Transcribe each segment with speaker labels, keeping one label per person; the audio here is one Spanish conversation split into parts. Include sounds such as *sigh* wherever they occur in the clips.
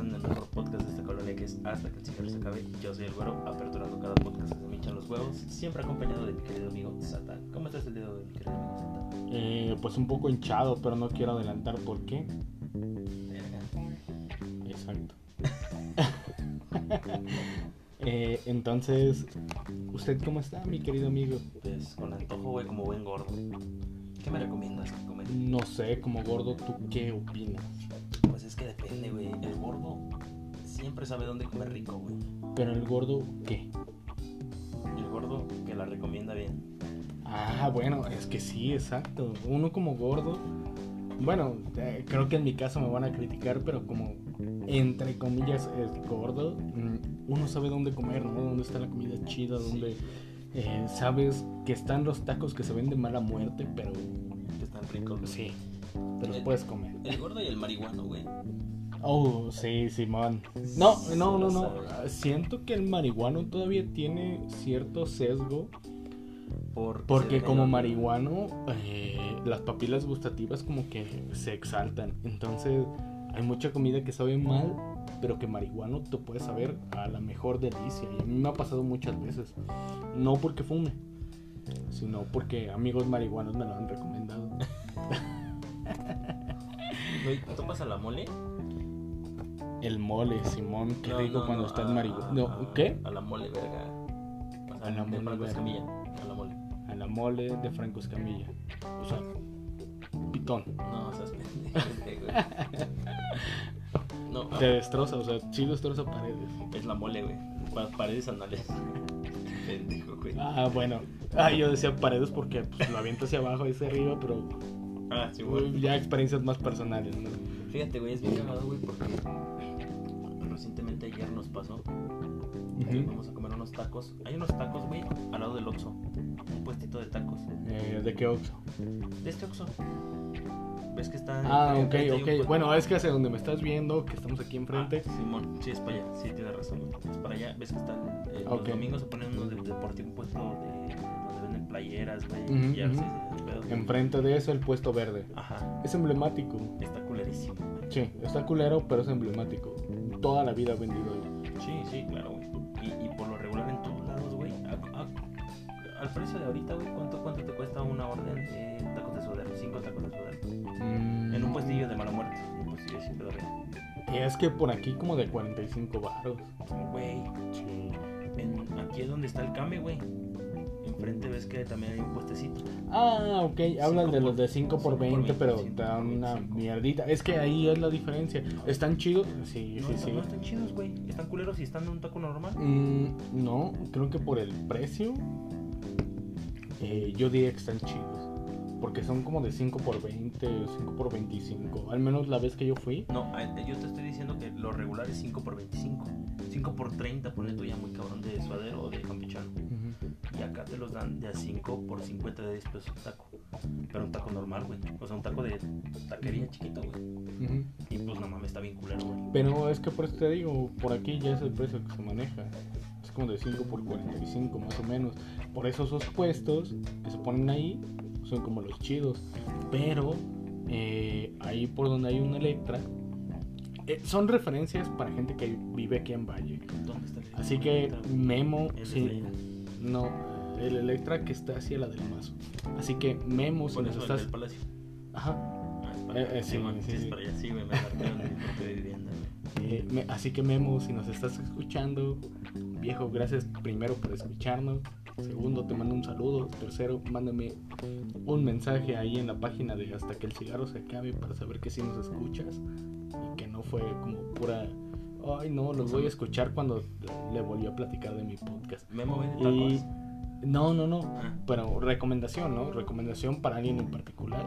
Speaker 1: están en el mejor podcast de esta colonia que es Hasta que el cigarro se acabe. Yo soy el güero, aperturando cada podcast me hinchan los huevos, siempre acompañado de mi querido amigo Satan. ¿Cómo estás el día de hoy, mi querido amigo Satan?
Speaker 2: Eh, pues un poco hinchado, pero no quiero adelantar por qué. Exacto. *laughs* Eh, entonces, ¿usted cómo está, mi querido amigo?
Speaker 1: Pues con antojo, güey, como buen gordo. ¿Qué me recomiendas comer?
Speaker 2: No sé, como gordo, ¿tú qué opinas?
Speaker 1: Que depende, güey. El gordo siempre sabe dónde comer rico, güey.
Speaker 2: Pero el gordo, ¿qué?
Speaker 1: El gordo que la recomienda bien.
Speaker 2: Ah, bueno, es que sí, exacto. Uno como gordo, bueno, eh, creo que en mi caso me van a criticar, pero como entre comillas es gordo, mm, uno sabe dónde comer, ¿no? Dónde está la comida chida, dónde eh, sabes que están los tacos que se ven de mala muerte, pero
Speaker 1: Que están ricos.
Speaker 2: sí, te los
Speaker 1: El-
Speaker 2: puedes comer.
Speaker 1: El gordo y el marihuano, güey.
Speaker 2: Oh, sí, Simón. No, no, no, no. Siento que el marihuano todavía tiene cierto sesgo
Speaker 1: Por
Speaker 2: Porque como marihuano, eh, las papilas gustativas como que se exaltan. Entonces, hay mucha comida que sabe mal, pero que marihuano te puede saber a la mejor delicia. Y a mí me ha pasado muchas veces. No porque fume, sino porque amigos marihuanos me lo han recomendado.
Speaker 1: Güey, ¿topas a la mole?
Speaker 2: El mole, Simón, qué
Speaker 1: No,
Speaker 2: rico
Speaker 1: no,
Speaker 2: cuando
Speaker 1: no,
Speaker 2: está en marihuana. No,
Speaker 1: a-
Speaker 2: ¿Qué?
Speaker 1: A la mole, verga. O sea,
Speaker 2: A la
Speaker 1: de
Speaker 2: mole,
Speaker 1: Franco. Escamilla. A la mole.
Speaker 2: A la mole de Franco Escamilla. O sea, pitón.
Speaker 1: No, esas pendejas, güey. No,
Speaker 2: Te destroza, o sea, sí destroza paredes.
Speaker 1: es la mole, güey. Pa- Paredes anales. *laughs* Pendejo, güey.
Speaker 2: Ah, bueno. Ah, yo decía paredes porque pues, lo aviento hacia abajo y hacia arriba, pero
Speaker 1: Ah, sí, güey.
Speaker 2: ya experiencias más personales, ¿no?
Speaker 1: Fíjate, güey, es bien cagado, güey, porque recientemente ayer nos pasó.
Speaker 2: Ujú.
Speaker 1: Vamos a comer unos tacos. Hay unos tacos, güey, al lado del Oxxo. Un puestito de tacos.
Speaker 2: Eh, ¿De qué Oxxo?
Speaker 1: De este Oxxo. ¿Ves que está
Speaker 2: Ah, ok,
Speaker 1: enfrente
Speaker 2: ok. Bueno, es que hacia donde me estás viendo, que estamos aquí enfrente.
Speaker 1: Ah, Simón, sí, es para allá. Sí, tienes razón. Es para allá. ¿Ves que están eh,
Speaker 2: Ok.
Speaker 1: los domingos se ponen unos de deportivo un puesto de playeras, güey, ese pedo?
Speaker 2: Enfrente de eso, el puesto verde.
Speaker 1: Ajá.
Speaker 2: Es emblemático.
Speaker 1: Está culerísimo, güey.
Speaker 2: Sí, está culero, pero es emblemático. Toda la vida ha vendido ahí.
Speaker 1: Sí, sí, claro, güey. Y, y por lo regular en todos lados, güey. al precio de ahorita, güey, ¿cuánto, ¿cuánto te cuesta una orden de tacos de suadero? Cinco tacos de suadero.
Speaker 2: Mm,
Speaker 1: En un puestillo de mala muerte. Un puestillo así, pero
Speaker 2: Y es que por aquí como de 45 baros.
Speaker 1: Güey,
Speaker 2: Sí.
Speaker 1: en- aquí es donde está el Kame, güey. Enfrente ves que también hay un puestecito.
Speaker 2: Ah, ok, hablan de los de 5 por
Speaker 1: cinco por
Speaker 2: 20, pero
Speaker 1: 25,
Speaker 2: dan una
Speaker 1: 25.
Speaker 2: mierdita. Es que ahí es la diferencia. ¿Están chidos? Sí,
Speaker 1: No,
Speaker 2: sí,
Speaker 1: no,
Speaker 2: sí.
Speaker 1: no están chidos, güey. Están culeros y están en un taco normal.
Speaker 2: Mm, no, creo que por el precio, eh, yo diría que están chidos. Porque son como de 5 por 20, 5 por 25. Al menos la vez que yo fui.
Speaker 1: No, yo te estoy diciendo que lo regular es 5 por 25. 5 por 30, ponle tú ya muy cabrón de suadero o de campechano. Y acá te los dan de a 5 por 50 de 10 pesos el taco. Pero un taco normal, güey. O sea, un taco de taquería chiquito, güey.
Speaker 2: Ujú.
Speaker 1: Y pues no mames, está bien culero, güey.
Speaker 2: Pero es que por eso te digo, por aquí ya es el precio que se maneja. Es como de 5 por 45 más o menos. Por eso esos puestos que se ponen ahí son como los chidos. Pero eh, ahí por donde hay un Electra, eh, son referencias para gente que vive aquí en Valle.
Speaker 1: ¿Dónde está el
Speaker 2: Así que Memo, sí, no, el Electra que está hacia la del mazo. Así que Memo, si nos
Speaker 1: el
Speaker 2: estás...
Speaker 1: del palacio.
Speaker 2: Ajá. Así que Memo, si nos estás escuchando, viejo, gracias primero por escucharnos. Segundo, te mando un saludo. Tercero, mándame un mensaje ahí en la página de hasta que el cigarro se acabe para saber que sí nos escuchas y que no fue como pura. Ay, no, los voy a escuchar cuando le volví a platicar de mi podcast.
Speaker 1: Memo vende
Speaker 2: Y no, no, no.
Speaker 1: Ah,
Speaker 2: Pero recomendación, ¿no? Recomendación para alguien en particular.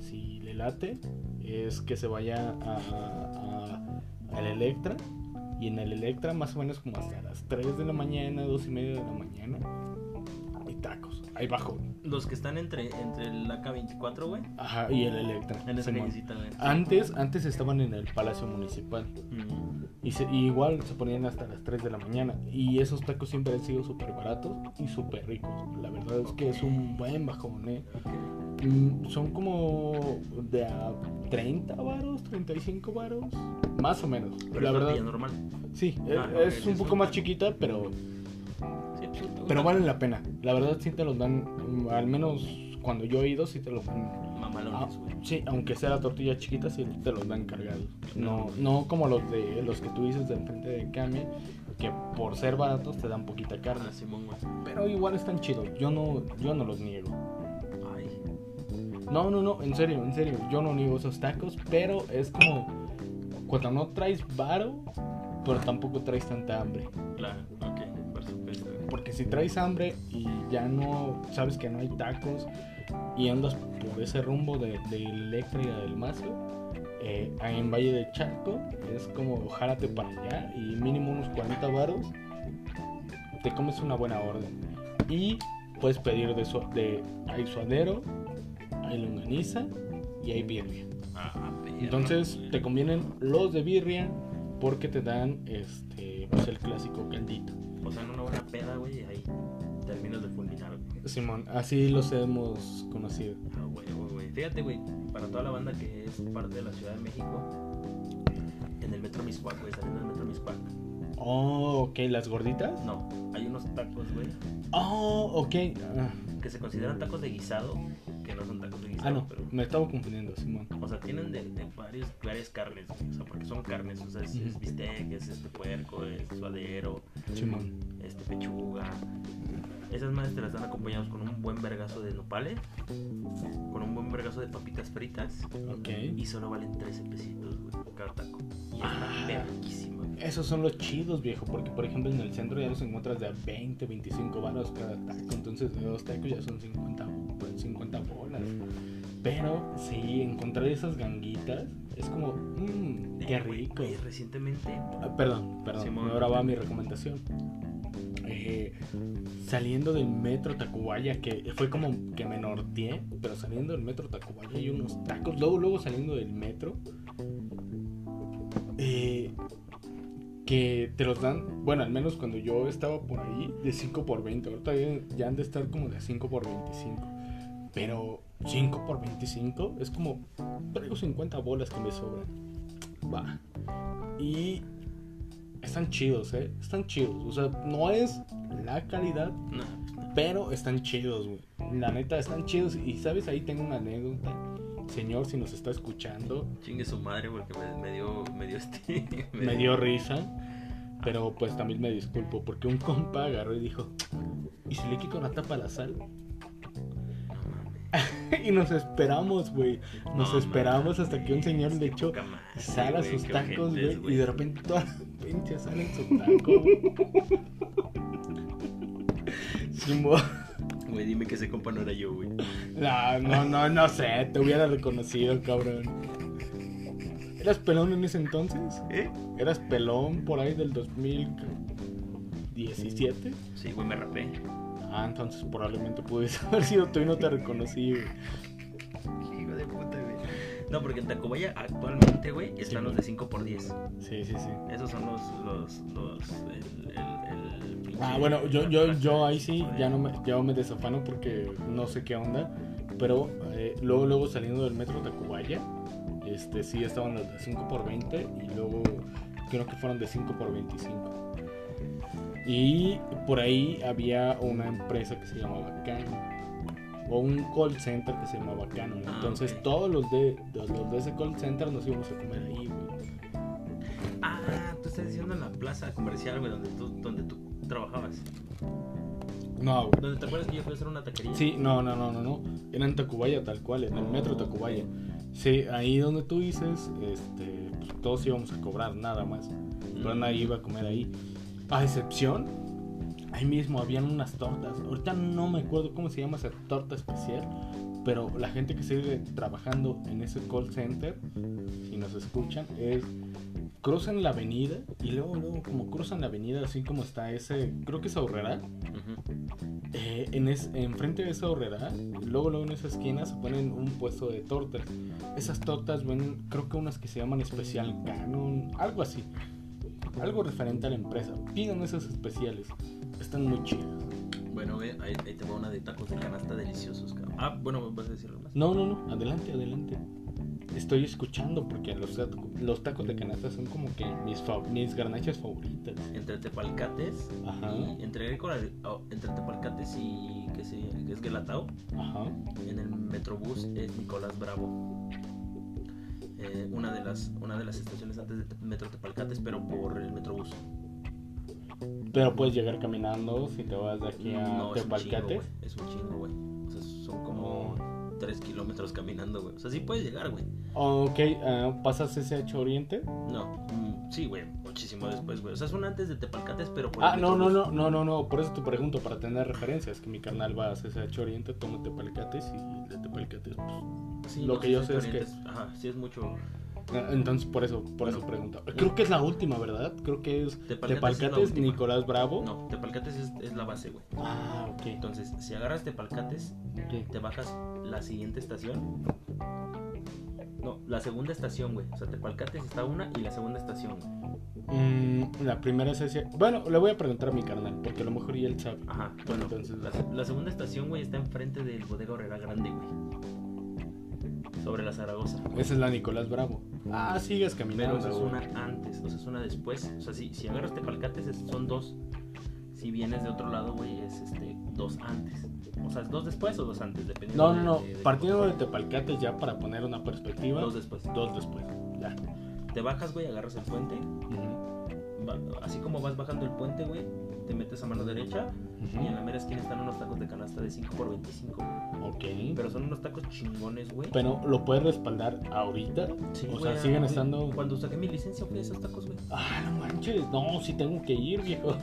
Speaker 2: Si le late, es que se vaya a, a- al Electra. Y en el Electra, más o menos como hasta las 3 de la mañana, 2 y media de la mañana, hay tacos. Ahí bajo.
Speaker 1: Los que están entre, entre el AK-24, güey.
Speaker 2: Ajá, y el Electra.
Speaker 1: En esa callecita, güey.
Speaker 2: Antes, antes estaban en el Palacio Municipal.
Speaker 1: Mm.
Speaker 2: Y, se- y igual se ponían hasta las 3 de la mañana. Y esos tacos siempre han sido súper baratos y súper ricos. La verdad es que es un buen bajón, ¿eh? Mm, son como de a 30 varos, 35 varos, más o menos.
Speaker 1: Pero
Speaker 2: la
Speaker 1: es
Speaker 2: verdad.
Speaker 1: normal.
Speaker 2: Sí,
Speaker 1: Ah,
Speaker 2: es,
Speaker 1: ok,
Speaker 2: es un poco más chiquita, pero pero valen la pena. La verdad sí te los dan, al menos cuando yo he ido sí te los dan. Ah,
Speaker 1: Mamalones, güey.
Speaker 2: sí, aunque sea la tortilla chiquita sí te los dan cargados. No, no como los de los que tú dices de enfrente de Cami, que por ser baratos te dan poquita carne.
Speaker 1: Ah, Simón, güey.
Speaker 2: Pero igual están chidos. Yo no, yo no los niego.
Speaker 1: Ay,
Speaker 2: No, no, no, en serio, en serio. Yo no niego esos tacos, pero es como cuando no traes varo, pero tampoco traes tanta hambre.
Speaker 1: claro, ok.
Speaker 2: Porque si traes hambre y ya no sabes que no hay tacos y andas por ese rumbo de, de Electra del Mazo, eh, en Valle de Chalco es como jálate para allá y mínimo unos 40 varos te comes una buena orden. Y puedes pedir de, su, de hay suadero, hay longaniza y hay birria.
Speaker 1: Ah,
Speaker 2: Entonces te convienen los de birria porque te dan este pues el clásico caldito.
Speaker 1: O sea, en una buena peda, güey, ahí terminas de fulminar, güey.
Speaker 2: Simón, así los hemos conocido.
Speaker 1: Ah, güey, güey, güey. Fíjate, güey, para toda la banda que es parte de la Ciudad de México, en el Metro Miscuac, güey, saliendo del Metro Miscuac.
Speaker 2: Oh, ok, las gorditas.
Speaker 1: No, hay unos tacos, güey,
Speaker 2: Oh, ok. Ah,
Speaker 1: que se consideran tacos de guisado, que no son
Speaker 2: Ah, no,
Speaker 1: pero...
Speaker 2: me estaba confundiendo, Simón.
Speaker 1: O sea, tienen de, de varios, varias carnes, güey. O sea, porque son carnes. O sea, es, es bistec, es este puerco, es suadero,
Speaker 2: Simón.
Speaker 1: este pechuga. Esas madres te las dan acompañados con un buen vergazo de nopales, con un buen vergazo de papitas fritas.
Speaker 2: Ok.
Speaker 1: Y solo valen 13 pesitos, güey, cada taco. Y está
Speaker 2: Ah. Esos son los chidos, viejo, porque por ejemplo en el centro ya los encuentras de a 20, 25 baros cada taco, entonces los tacos ya son 50, pues, 50 bolas. Pero sí, encontrar esas ganguitas es como, mmm, qué rico.
Speaker 1: güey, recientemente,
Speaker 2: Ah, perdón, perdón,
Speaker 1: Simón.
Speaker 2: ahora va mi recomendación. Eh, saliendo del metro Tacubaya, que fue como que me norteé, pero saliendo del metro Tacubaya hay unos tacos, luego, luego saliendo del metro, eh, que te los dan, bueno, al menos cuando yo estaba por ahí, de 5 por 20, ahorita ya, han de estar como de 5 por 25, pero 5 por 25 es como, traigo 50 bolas que me sobran, va, y están chidos, eh, están chidos, o sea, no es la calidad,
Speaker 1: no.
Speaker 2: pero están chidos, güey. La neta, están chidos. Y sabes, ahí tengo una anécdota. Señor, si nos está escuchando,
Speaker 1: chingue su madre porque me, me dio, me dio este. *laughs*
Speaker 2: me dio risa. Pero pues también me disculpo porque un compa agarró y dijo, ¿y si le quito la tapa a la sal? *laughs* Y nos esperamos, güey. Nos
Speaker 1: No
Speaker 2: esperamos hasta que un señor le echó sal a sus
Speaker 1: qué
Speaker 2: tacos, güey. Y de repente toda la pinche sal en su taco. Simón. *laughs*
Speaker 1: Güey, dime que ese compa no era yo, güey.
Speaker 2: No, no, no, no sé, te hubiera reconocido, cabrón. ¿Eras pelón en ese entonces?
Speaker 1: ¿Eh?
Speaker 2: ¿Eras pelón por ahí del 2017?
Speaker 1: Sí, güey, me rapé.
Speaker 2: Ah, entonces probablemente pudiste *laughs* haber sido tú y no te reconocí, güey.
Speaker 1: Hijo de puta, güey. No, porque en Tacubaya actualmente, güey, están
Speaker 2: Sí,
Speaker 1: los de 5 por 10
Speaker 2: Sí, sí, sí.
Speaker 1: Esos son los, los, los, el, el, el pinche-
Speaker 2: Ah, bueno, yo, yo, yo ahí sí ya no me, ya me desafano porque no sé qué onda. Pero eh, luego, luego saliendo del metro Tacubaya, este, sí estaban los de 5 por 20 y luego creo que fueron de 5 por 25. Y por ahí había una empresa que se llamaba Canon. O un call center que se llamaba Canon.
Speaker 1: Ah,
Speaker 2: Entonces
Speaker 1: ok.
Speaker 2: todos los de, de- los de ese call center nos íbamos a comer ahí, güey.
Speaker 1: Ah, tú estás diciendo en la plaza comercial, güey, donde tú, donde tú trabajabas.
Speaker 2: No, güey.
Speaker 1: ¿Donde te acuerdas que yo fui a hacer una taquería?
Speaker 2: Sí, no, no, no, no, no. Era en Tacubaya tal cual, en el metro Tacubaya. Sí, ahí donde tú dices, este, pues, todos íbamos a cobrar nada más. Pero nadie iba a comer ahí. A excepción, ahí mismo habían unas tortas. Ahorita no me acuerdo cómo se llama esa torta especial. Pero la gente que sigue trabajando en ese call center, si nos escuchan, es cruzan la avenida y luego, luego como cruzan la avenida así como está ese, creo que es Aurrera,
Speaker 1: Ujú.
Speaker 2: eh, en es, enfrente de esa horrera, luego, luego en esa esquina se ponen un puesto de tortas. Esas tortas ven, creo que unas que se llaman especial canon, algo así. Algo referente a la empresa. Pidan esas especiales. Están muy chidas.
Speaker 1: Bueno, güey, ahí, ahí te va una de tacos de canasta deliciosos, cabrón. Ah, bueno, vas a decirlo más.
Speaker 2: No, no, no, adelante, adelante. Estoy escuchando porque los, los tacos de canasta son como que mis, fa- mis garnachas favoritas.
Speaker 1: Entre Tepalcates
Speaker 2: Ajá.
Speaker 1: y entre, entre Tepalcates y que, se, que es Guelatao,
Speaker 2: Ajá.
Speaker 1: en el Metrobús es Nicolás Bravo. Eh, una, de las, una de las estaciones antes de Te- Metro Tepalcates, pero por el Metrobús.
Speaker 2: Pero puedes llegar caminando si te vas de aquí a
Speaker 1: No, es un chingo,
Speaker 2: Tepalcate.
Speaker 1: güey. Es un chingo, güey. O sea, son como 3 kilómetros caminando, güey. O sea, sí puedes llegar, güey.
Speaker 2: Ok, ah, ¿pasas SH Oriente?
Speaker 1: No, mm, sí, güey. Muchísimo después, güey. O sea, son antes de Tepalcates, pero por
Speaker 2: Ah, no, no, no, no, no, no, por eso te pregunto, para tener referencias, que mi carnal va a SH Oriente, toma Tepalcates y de Tepalcates, pues...
Speaker 1: Sí,
Speaker 2: Lo
Speaker 1: no,
Speaker 2: que yo sé es que-
Speaker 1: Ajá, sí es mucho.
Speaker 2: Entonces, por eso, por eso
Speaker 1: Bueno.
Speaker 2: pregunto. Creo que es la última, ¿verdad? Creo que es
Speaker 1: Tepalcates
Speaker 2: Tepalcates,
Speaker 1: es.
Speaker 2: Nicolás Bravo.
Speaker 1: No, Tepalcates es, es la base, güey.
Speaker 2: Ah, ok.
Speaker 1: Entonces, si agarras Tepalcates,
Speaker 2: ok.
Speaker 1: te bajas la siguiente estación. No, la segunda estación, güey. O sea, Tepalcates está una y la segunda estación, güey.
Speaker 2: Mm, la primera es ese. Bueno, le voy a preguntar a mi carnal, porque a lo mejor ya él sabe.
Speaker 1: Ajá, bueno,
Speaker 2: Entonces-
Speaker 1: la, la segunda estación, güey, está enfrente del Bodega Horrera Grande, güey. Sobre la Zaragoza.
Speaker 2: Esa es la Nicolás Bravo. Ah, sigues
Speaker 1: Pero
Speaker 2: caminando.
Speaker 1: esa es una antes, o sea, es una después. O sea, si, si agarras Tepalcates, es- son dos. Si vienes de otro lado, güey, es este, dos antes. O sea, es dos después o dos antes, dependiendo.
Speaker 2: No, no,
Speaker 1: de-
Speaker 2: no.
Speaker 1: de- de-
Speaker 2: Partiendo de Tepalcates ya para poner una perspectiva.
Speaker 1: Dos después.
Speaker 2: Dos después. Ya.
Speaker 1: Te bajas, güey, agarras el puente. Así como vas bajando el puente, güey, te metes a mano derecha. Y en la mera esquina están unos tacos de canasta de 5 por 25
Speaker 2: Ok.
Speaker 1: Pero son unos tacos chingones, güey.
Speaker 2: Pero lo puedes respaldar ahorita.
Speaker 1: Sí,
Speaker 2: o sea, siguen estando.
Speaker 1: Cuando saqué mi licencia fui a esos tacos, güey.
Speaker 2: Ah, no manches. No, sí tengo que ir, viejo.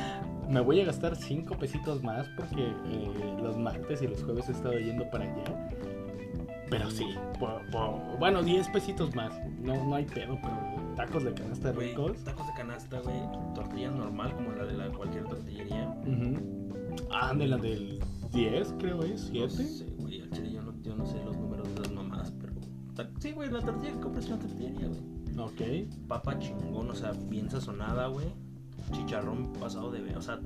Speaker 2: *laughs* Me voy a gastar cinco pesitos más porque eh, los martes y los jueves he estado yendo para allá. Pero sí, po- po- bueno, 10 pesitos más. No, no hay pedo, pero tacos de canasta
Speaker 1: Güey,
Speaker 2: ricos.
Speaker 1: tacos de canasta, güey. Tortilla normal, como la de la, cualquier tortillería.
Speaker 2: Ujú. Ah, de la del 10, creo es,
Speaker 1: No
Speaker 2: 7.
Speaker 1: sé, güey, al chile yo no, yo no sé los números de las mamadas, pero... Sí, güey, la tortilla que compras en la tortillería, güey.
Speaker 2: Ok.
Speaker 1: Papa chingón, o sea, bien sazonada, güey. Chicharrón pasado de... O sea,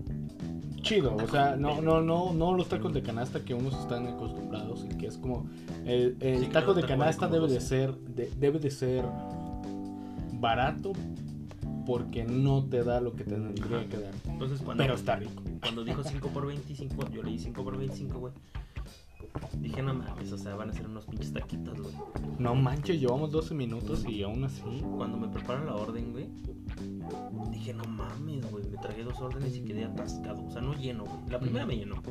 Speaker 2: Chido, o sea, no, no, no, no los tacos de canasta que unos están acostumbrados, y que es como el, el
Speaker 1: Sí,
Speaker 2: taco de canasta debe de
Speaker 1: 12.
Speaker 2: ser, de- debe de ser barato porque no te da lo que te tendría que dar,
Speaker 1: entonces cuando...
Speaker 2: pero está rico.
Speaker 1: Cuando dijo 5 por 25, yo leí 5 por 25, güey. Dije, no mames, o sea, van a ser unos pinches taquitos, güey.
Speaker 2: No manches, llevamos 12 minutos y aún así.
Speaker 1: Cuando me preparan la orden, güey, dije, no mames, güey. Me tragué dos órdenes y quedé atascado. O sea, no lleno, güey. La primera me llenó.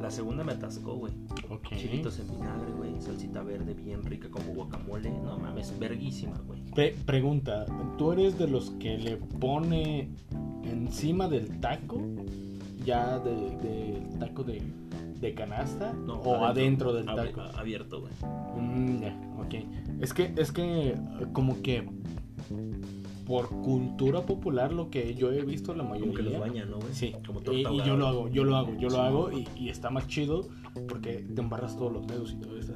Speaker 1: La segunda me atascó, güey.
Speaker 2: Ok.
Speaker 1: Chilitos en vinagre, güey. Salsita verde bien rica como guacamole. No mames, verguísima, güey.
Speaker 2: Pre- pregunta, ¿tú eres de los que le pone encima del taco? Ya de- del taco de, de canasta
Speaker 1: No,
Speaker 2: o adentro, del taco.
Speaker 1: abierto, güey.
Speaker 2: Mm, ya, ok. Es que, es que, eh, como que por cultura popular, lo que yo he visto, la mayoría.
Speaker 1: Como que los bañan, ¿no, güey?
Speaker 2: Sí,
Speaker 1: Como
Speaker 2: y, y yo lo hago, yo lo hago, yo lo hago y, y está más chido porque te embarras todos los dedos y todo eso.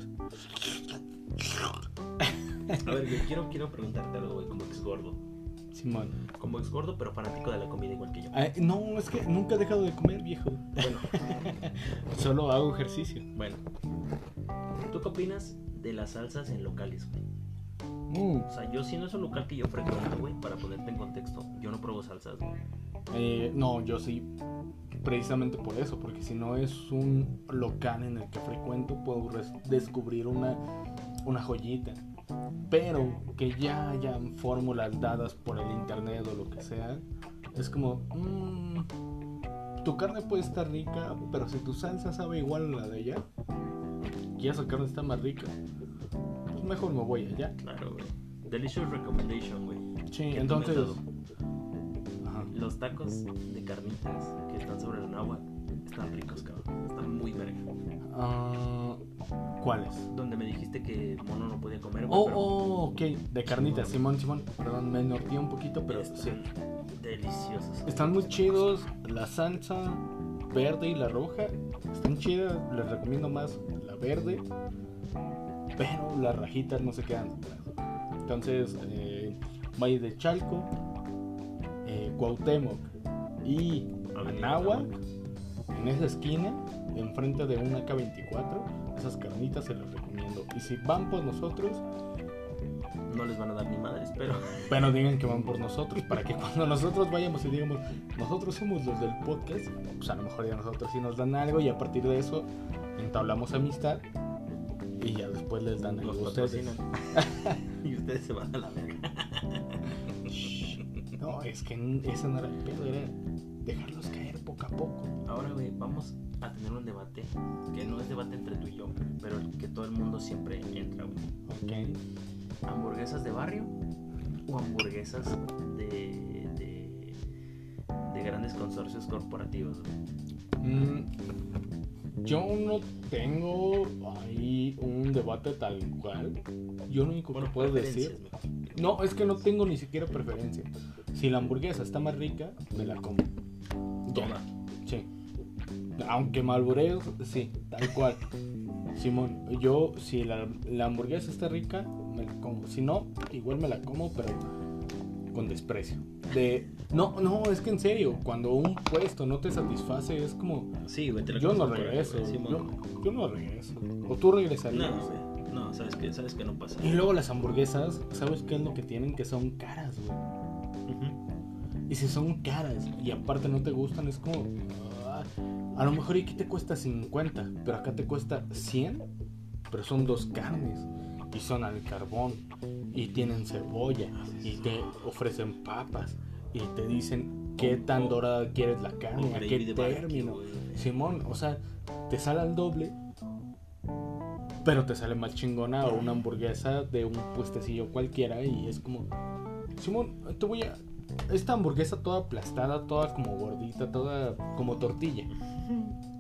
Speaker 1: A ver, güey, quiero, quiero preguntarte algo, güey, como ex gordo.
Speaker 2: Simón.
Speaker 1: Como ex gordo, pero fanático de la comida igual que yo.
Speaker 2: Ah, no, es que nunca he dejado de comer, viejo.
Speaker 1: Bueno, *laughs*
Speaker 2: Solo hago ejercicio.
Speaker 1: bueno. ¿Tú qué opinas de las salsas en locales, güey?
Speaker 2: Mm,
Speaker 1: O sea, yo siendo es un local que yo frecuento, güey, para ponerte en contexto, yo no pruebo salsas, güey.
Speaker 2: eh, no, yo sí. Precisamente por eso, porque si no es un local en el que frecuento, puedo descubrir una, una joyita. Pero que ya hayan fórmulas dadas por el internet o lo que sea, es como, mm, tu carne puede estar rica, pero si tu salsa sabe igual a la de allá, y esa carne está más rica, mejor me voy allá.
Speaker 1: Claro, güey. Delicious recommendation, güey.
Speaker 2: Sí,
Speaker 1: ¿Qué
Speaker 2: entonces... Ajá.
Speaker 1: Los tacos de carnitas que están sobre el agua están ricos, cabrón. Están muy verga.
Speaker 2: Ah, ¿Cuáles?
Speaker 1: Donde me dijiste que mono no podía comer, güey.
Speaker 2: Oh,
Speaker 1: pero
Speaker 2: oh, ok, de carnitas, Simón, Simón. Perdón, me norteé un poquito, pero
Speaker 1: están
Speaker 2: sí.
Speaker 1: deliciosos.
Speaker 2: Están muy chidos. La salsa verde y la roja están chidas. Les recomiendo más la verde. Pero las rajitas no se quedan atrás. Entonces, eh, Valle de Chalco, eh, Cuauhtémoc y Anáhuac en esa esquina, enfrente de una K24, esas carnitas se las recomiendo. Y si van por nosotros,
Speaker 1: No les van a dar ni madres, pero. *laughs*
Speaker 2: bueno, digan que van por nosotros para que cuando nosotros vayamos y digamos, nosotros somos los del podcast, pues a lo mejor ya nosotros sí nos dan algo y a partir de eso entablamos amistad y ya después les dan algo
Speaker 1: Los patrocinan. y ustedes se van a la verga.
Speaker 2: No, es que ese no era el pedo, era dejarlos caer poco a poco.
Speaker 1: Ahora, güey, vamos a tener un debate. Que no es debate entre tú y yo, pero el que todo el mundo siempre entra, güey.
Speaker 2: Ok.
Speaker 1: ¿Hamburguesas de barrio o hamburguesas de, de, de grandes consorcios corporativos? güey?
Speaker 2: Mm, yo no tengo ahí un debate tal cual. Yo lo único que puedo decir. No, es que no tengo ni siquiera preferencia. Si la hamburguesa está más rica, me la como. Ya.
Speaker 1: Toda.
Speaker 2: Sí. Aunque malbureo, sí, tal cual. Simón, yo si la, la hamburguesa está rica, me la como. Si no, igual me la como, pero con desprecio. De no, no, es que en serio, cuando un puesto no te satisface, es como
Speaker 1: Sí, güey, te la
Speaker 2: yo no regreso. Yo, yo no regreso. O tú regresarías.
Speaker 1: No, güey. No, sabes que, sabes que no pasa.
Speaker 2: Y luego las hamburguesas, ¿sabes qué es lo que tienen? Que son caras, güey. Y si son caras y aparte no te gustan, es como. ah, a lo mejor aquí te cuesta 50, pero acá te cuesta 100, pero son dos carnes. Y son al carbón. Y tienen cebolla. Y te ofrecen papas. Y te dicen qué tan dorada quieres la carne, a qué término. Simón, o sea, te sale al doble. Pero te sale más chingona o una hamburguesa de un puestecillo cualquiera. Y es como. Simón, te voy a. Esta hamburguesa toda aplastada, toda como gordita, toda como tortilla.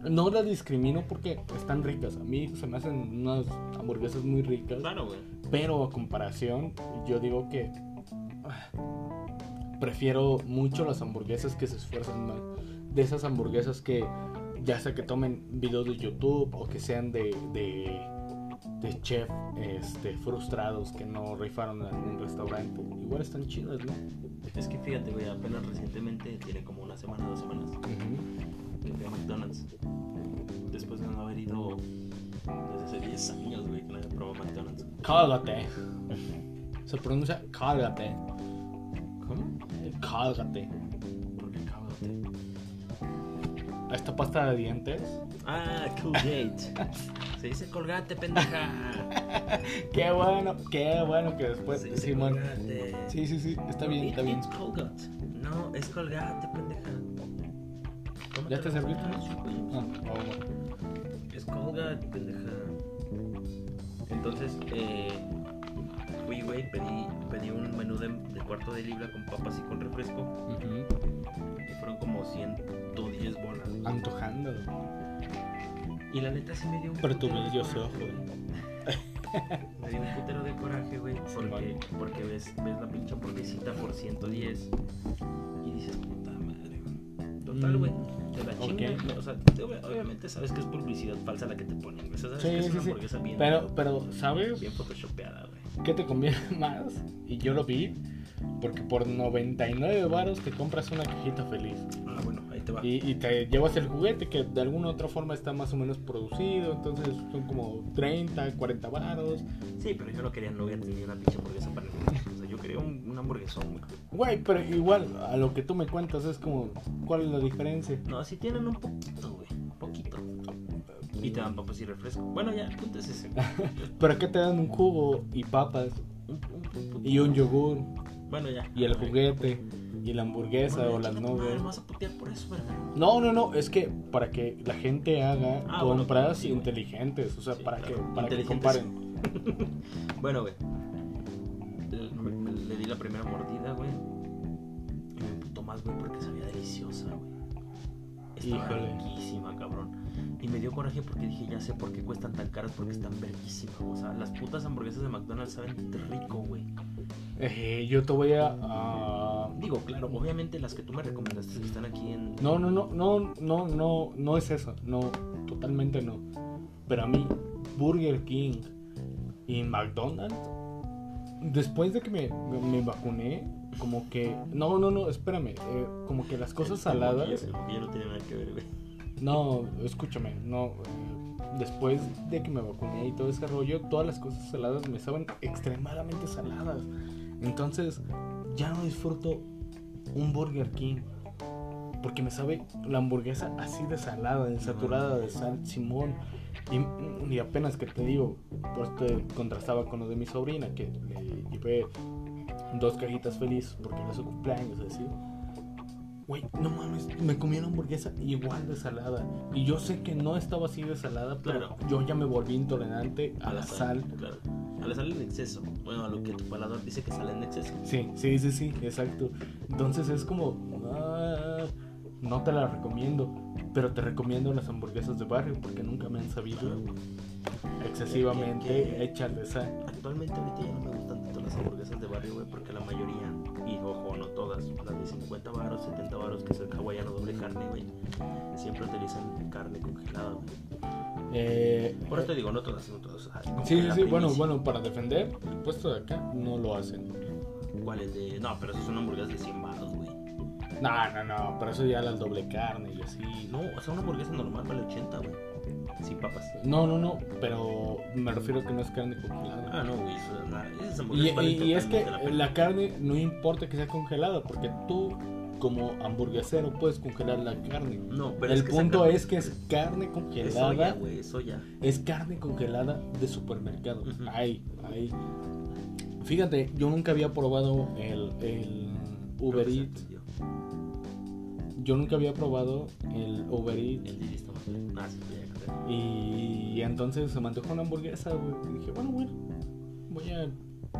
Speaker 2: No la discrimino porque están ricas. A mí se me hacen unas hamburguesas muy ricas.
Speaker 1: Claro, güey.
Speaker 2: Pero a comparación, yo digo que ah, prefiero mucho las hamburguesas que se esfuerzan más. De esas hamburguesas que ya sea que tomen videos de YouTube o que sean de, de, de chef este, frustrados que no rifaron en un restaurante. Igual están chidas, ¿no?
Speaker 1: Es que fíjate, güey, apenas recientemente, tiene como una semana, dos semanas, a McDonald's. Después de no haber ido desde hace 10 años, güey, que no había probado McDonald's.
Speaker 2: Cálgate. Se pronuncia cálgate.
Speaker 1: ¿Cómo?
Speaker 2: Cálgate.
Speaker 1: ¿Por qué cágate?
Speaker 2: Esta pasta de dientes.
Speaker 1: Ah, Colgate. Se dice colgate, pendeja. *laughs*
Speaker 2: Qué bueno, qué bueno que después
Speaker 1: Se dice
Speaker 2: Simón.
Speaker 1: colgate.
Speaker 2: Sí, sí, sí, está bien, está bien.
Speaker 1: Colgate. No, es colgate, pendeja. ¿Cómo
Speaker 2: ¿Ya te serviste? Ah, oh.
Speaker 1: Es Colgate, pendeja. Entonces, eh, fui, güey, pedí, pedí un menú de, de cuarto de libra con papas y con refresco.
Speaker 2: Ujú.
Speaker 1: Y fueron como 110 bolas.
Speaker 2: Antojando.
Speaker 1: Y la neta sí me dio un
Speaker 2: Pero tu brilloso ojo.
Speaker 1: güey. *laughs* Me dio un putero de coraje, güey. Porque, porque ves, ves la pinche hamburguesita por 110. Y dices, puta. Total,
Speaker 2: Mm,
Speaker 1: güey. Te la
Speaker 2: ok.
Speaker 1: chingas. O sea, te- obviamente sabes que es publicidad falsa la que te ponen, güey. Sabes que
Speaker 2: Sí,
Speaker 1: es
Speaker 2: sí,
Speaker 1: una
Speaker 2: sí.
Speaker 1: hamburguesa bien,
Speaker 2: Pero, pero, ¿sabes
Speaker 1: bien photoshopeada, güey.
Speaker 2: qué te conviene *laughs* más? Y yo lo vi. Porque por 99 varos te compras una cajita feliz.
Speaker 1: Ah, bueno, ahí te va.
Speaker 2: Y, y te llevas el juguete que de alguna u otra forma está más o menos producido. Entonces son como 30, 40 varos.
Speaker 1: Sí, pero yo no quería nuggets ni una pinche hamburguesa para niños. Quería un, un hamburguesón, güey.
Speaker 2: Güey, pero igual a lo que tú me cuentas es como, ¿cuál es la diferencia?
Speaker 1: No, sí tienen un poquito, güey. Un poquito. Y te dan papas y refresco. Bueno, ya, punto es ese. *laughs*
Speaker 2: Pero acá te dan un jugo y papas
Speaker 1: Un- un- un-
Speaker 2: y un yogur
Speaker 1: Bueno, ya.
Speaker 2: y el juguete y la hamburguesa
Speaker 1: Bueno,
Speaker 2: o las nubes.
Speaker 1: me vas a putear por eso, verga.
Speaker 2: No, no, no, es que para que la gente haga
Speaker 1: Ah, bueno,
Speaker 2: compras
Speaker 1: sí, güey.
Speaker 2: inteligentes, o sea,
Speaker 1: Sí,
Speaker 2: para
Speaker 1: claro,
Speaker 2: que para que comparen. *laughs*
Speaker 1: Bueno, güey. La primera mordida, güey. Y me emputó más, güey, porque sabía deliciosa, güey. Estaba
Speaker 2: Híjole.
Speaker 1: riquísima, cabrón. Y me dio coraje porque dije, ya sé por qué cuestan tan caras, porque están verguísimas. O sea, las putas hamburguesas de McDonald's saben rico, güey.
Speaker 2: Eh, yo te voy a
Speaker 1: Digo, claro, obviamente las que tú me recomendaste que están aquí en.
Speaker 2: No, no, no, no, no, no, no es eso, no, totalmente no. Pero a mí, Burger King y McDonald's, después de que me, me- vacuné, como que, no, no, no, espérame, eh, como que las cosas saladas,
Speaker 1: El no tiene nada que ver, güey.
Speaker 2: No, escúchame, no. eh, después de que me vacuné y todo ese rollo, todas las cosas saladas me saben extremadamente saladas. Entonces, ya no disfruto un Burger King. Porque me sabe la hamburguesa así de salada, de saturada de sal, Simón. Y, y apenas que te digo, pues te contrastaba con lo de mi sobrina, que le llevé dos cajitas felices porque era su cumpleaños, así. Güey, no mames, me comí una hamburguesa igual de salada. Y yo sé que no estaba así de salada, pero
Speaker 1: Claro.
Speaker 2: yo ya me volví intolerante a la sal.
Speaker 1: Claro. A la sal en exceso. Bueno, a lo que tu paladar dice que sale en exceso.
Speaker 2: Sí, sí, sí, sí, exacto. Entonces es como, ah, no te la recomiendo, pero te recomiendo las hamburguesas de barrio porque nunca me han sabido excesivamente
Speaker 1: ¿Qué- qué-
Speaker 2: hechas de sal.
Speaker 1: Actualmente ahorita ya no me gustan tanto las hamburguesas de barrio, güey, porque la mayoría, y ojo, no todas, las de 50 baros, 70 baros, que es el hawaiano doble carne, güey, siempre utilizan carne congelada, güey.
Speaker 2: Eh,
Speaker 1: Por eso te digo, no todas, no todas. como
Speaker 2: sí, sí, sí, bueno, bueno, para defender el puesto de acá no lo hacen.
Speaker 1: ¿Cuál es de.? No, pero eso son hamburguesas de 100 baros, güey.
Speaker 2: No, no, no, pero eso ya las doble carne y así.
Speaker 1: No, o sea, una hamburguesa normal vale 80, güey. Sin papas.
Speaker 2: No, no, no, pero me refiero que no es carne congelada.
Speaker 1: Ah, no, güey, eso es la- esas
Speaker 2: Y,
Speaker 1: hamburguesas valen
Speaker 2: y- y es que la, carne no importa que sea congelada, porque tú como hamburguesero puedes congelar la carne.
Speaker 1: No, pero
Speaker 2: el
Speaker 1: es que
Speaker 2: punto
Speaker 1: carne-
Speaker 2: es que es carne
Speaker 1: Es
Speaker 2: congelada,
Speaker 1: soya, güey, es soya.
Speaker 2: es carne congelada de supermercado.
Speaker 1: Ujú.
Speaker 2: Ahí, ahí. Fíjate, yo nunca había probado el, el Uber Eats.
Speaker 1: entendió.
Speaker 2: Yo nunca había probado el Uber Eats.
Speaker 1: El mal. Ah, sí, ya.
Speaker 2: Y entonces se me antojó una hamburguesa, güey. Y dije, bueno, bueno, voy a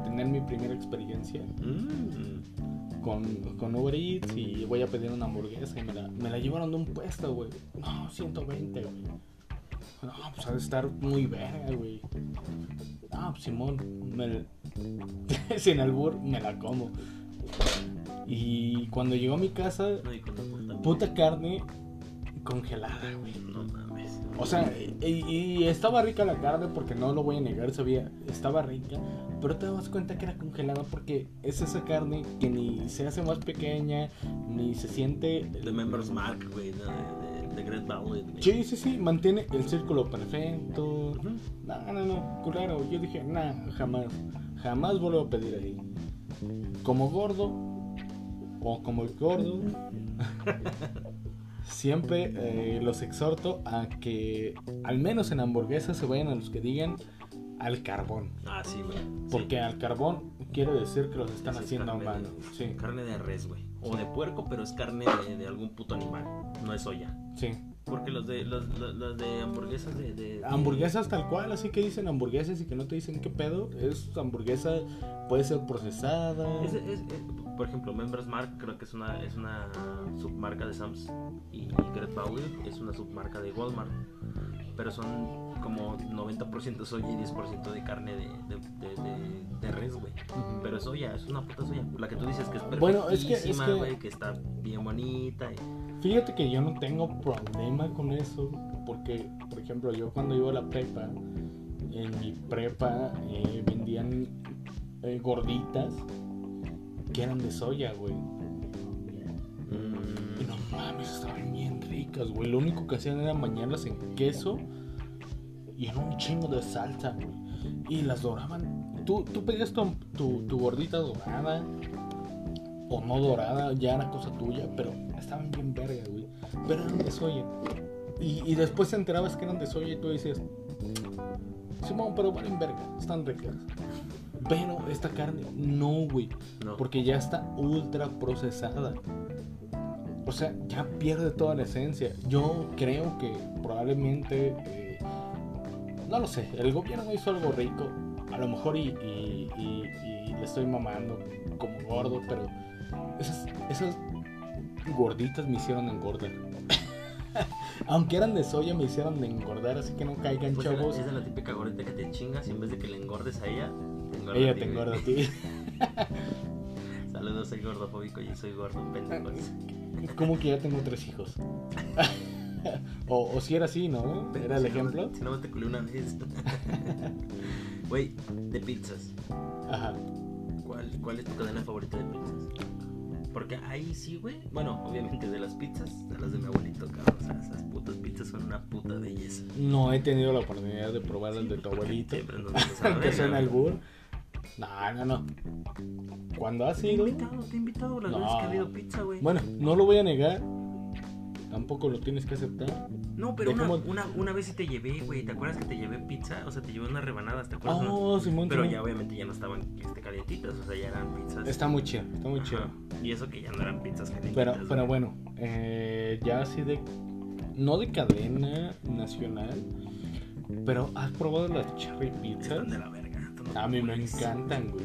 Speaker 2: tener mi primera experiencia
Speaker 1: Mm.
Speaker 2: con, con Uber Eats y voy a pedir una hamburguesa. Y me la, me la llevaron de un puesto, güey. No, 120, güey. No, pues ha de estar muy verga, güey. Ah, pues Simón, me, *laughs* sin albur, me la como. Y cuando llegó a mi casa,
Speaker 1: No, puta.
Speaker 2: carne congelada, güey.
Speaker 1: No mames.
Speaker 2: O sea, y, y estaba rica la carne porque no lo voy a negar, sabía, estaba rica, pero te das cuenta que era congelada porque es esa carne que ni se hace más pequeña, ni se siente...
Speaker 1: The Members Mark, güey, de, de, de Great Value. güey.
Speaker 2: Sí, sí, sí, mantiene el círculo perfecto.
Speaker 1: Ujú.
Speaker 2: No, no, no, claro, yo dije, nah, jamás, jamás vuelvo a pedir ahí. Como gordo, o como el gordo, *laughs* siempre eh, los exhorto a que, al menos en hamburguesas, se vayan a los que digan al carbón.
Speaker 1: Ah, sí, güey. Sí.
Speaker 2: Porque al carbón quiere decir que los están
Speaker 1: Sí,
Speaker 2: haciendo a mano.
Speaker 1: de-
Speaker 2: Sí,
Speaker 1: Carne de res, güey. O de puerco, pero es carne de, de algún puto animal. No es soya.
Speaker 2: sí.
Speaker 1: Porque los de, los, los, los de hamburguesas de,
Speaker 2: Hamburguesas tal cual, así que dicen hamburguesas y que no te dicen qué pedo. Es hamburguesa, puede ser procesada.
Speaker 1: Es- es- es- por ejemplo, Members Mark creo que es una, es una submarca de Sam's y Great Value es una submarca de Walmart. Pero son como 90% soya y 10% de carne de, de, de, de- de res, güey.
Speaker 2: Ujú.
Speaker 1: Pero es soya, es una puta soya. La que tú dices que es perfectísima,
Speaker 2: Bueno, es que- es que-
Speaker 1: güey, que está bien bonita. y-
Speaker 2: Fíjate que yo no tengo problema con eso, porque, por ejemplo, yo cuando iba a la prepa, en mi prepa eh, vendían eh, gorditas que eran de soya, güey. Y
Speaker 1: Mm,
Speaker 2: no mames, estaban bien ricas, güey. Lo único que hacían era bañarlas en queso y en un chingo de salsa, güey. Y las doraban. Tú, tú pedías tu, tu, tu gordita dorada o no dorada, ya era cosa tuya, pero estaban bien verga, güey. Pero eran de soya. Y, y después te enterabas que eran de soya y tú dices, Simón, pero valen verga, están ricas. Pero esta carne, no, güey.
Speaker 1: no.
Speaker 2: Porque ya está ultra procesada. O sea, ya pierde toda la esencia. Yo creo que probablemente, eh, no lo sé, el gobierno hizo algo rico. A lo mejor y, y- y- y le estoy mamando como gordo, pero esas, esas gorditas me hicieron engordar. *laughs* Aunque eran de soya, me hicieron de engordar, así que no caigan
Speaker 1: Pues
Speaker 2: chavos.
Speaker 1: esa es la típica gordita que te chingas y en vez de que le engordes a ella, te engorda a
Speaker 2: Ella
Speaker 1: ti,
Speaker 2: te engorda a ti. *laughs*
Speaker 1: Saludos, soy gordofóbico y soy gordo, pendejo.
Speaker 2: Como que ya tengo tres hijos. *laughs* o, o si era así, ¿no? Era el
Speaker 1: Si no,
Speaker 2: ejemplo.
Speaker 1: Si no, te culé una vez. *laughs* Güey, de pizzas.
Speaker 2: Ajá.
Speaker 1: ¿Cuál, ¿Cuál es tu cadena favorita de pizzas? Porque ahí sí, güey. Bueno, obviamente de las pizzas, de las de mi abuelito, cabrón. O sea, esas putas pizzas son una puta belleza.
Speaker 2: No he tenido la oportunidad de probar el de tu abuelito.
Speaker 1: Siempre nos vamos a la
Speaker 2: Aunque
Speaker 1: verga,
Speaker 2: suene
Speaker 1: güey.
Speaker 2: albur. No, no, no. *laughs* Cuando has
Speaker 1: Te he
Speaker 2: ido.
Speaker 1: invitado, te he invitado las
Speaker 2: No.
Speaker 1: veces que ha habido pizza, güey.
Speaker 2: Bueno, no lo voy a negar. Tampoco lo tienes que aceptar.
Speaker 1: No, pero una, una, una vez sí te llevé, güey. ¿Te acuerdas que te llevé pizza? O sea, te llevé unas rebanadas, ¿te acuerdas? no?
Speaker 2: Oh, Simón.
Speaker 1: Pero
Speaker 2: Simón.
Speaker 1: ya obviamente ya no estaban este, calientitas, o sea, ya eran pizzas.
Speaker 2: Está muy chido, está muy chido.
Speaker 1: Y eso que ya no eran pizzas calientitas.
Speaker 2: Pero,
Speaker 1: güey.
Speaker 2: pero bueno, eh, ya así de. No de cadena nacional. Pero has probado las cherry pizzas.
Speaker 1: Están de la verga. no
Speaker 2: A mí me encantan, güey.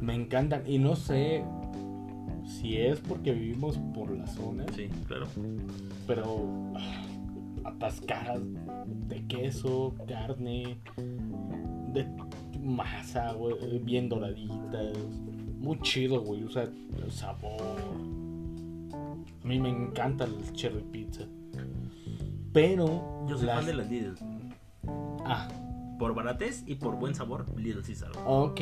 Speaker 2: Me encantan. Y no sé si es porque vivimos por la zona,
Speaker 1: Sí, claro.
Speaker 2: pero atascadas de queso, carne, de masa, güey, bien doraditas. Muy chido, güey. O sea, el sabor. A mí me encanta el cherry pizza. Pero.
Speaker 1: Yo soy
Speaker 2: las-
Speaker 1: fan de las Lidl.
Speaker 2: Ah,
Speaker 1: Por baratez y por buen sabor, Lidl Caesar.
Speaker 2: Ok,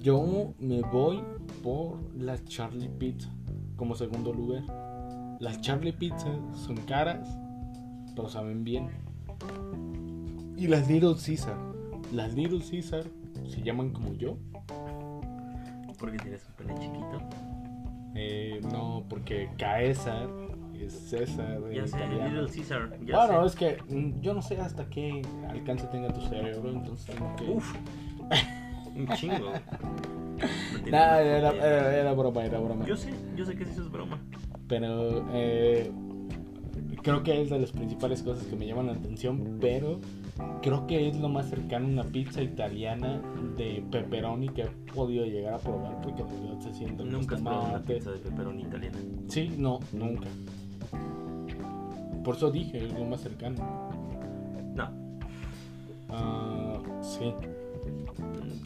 Speaker 2: yo me voy por las Charlie Pizza como segundo lugar. Las Charlie Pizza son caras, pero saben bien. Y las Little Caesar. Las Little Caesar se llaman como yo.
Speaker 1: Porque tienes un pene chiquito.
Speaker 2: Eh, no, porque Caesar es César en
Speaker 1: Ya sé,
Speaker 2: italiano.
Speaker 1: Little Caesar. Ya
Speaker 2: Bueno,
Speaker 1: sé.
Speaker 2: es que mm, yo no sé hasta qué alcance tenga tu cerebro, entonces tengo que...
Speaker 1: Uf. *laughs* Un chingo. No
Speaker 2: era, broma, era broma.
Speaker 1: Yo sé, yo sé que sí eso es broma.
Speaker 2: Pero eh, creo que es de las principales cosas que me llaman la atención, pero creo que es lo más cercano a una pizza italiana de pepperoni que he podido llegar a probar porque de verdad se siente
Speaker 1: Nunca has probado una pizza de pepperoni italiana.
Speaker 2: Sí, no, nunca. Por eso dije, es lo más cercano.
Speaker 1: No,
Speaker 2: Ah, sí.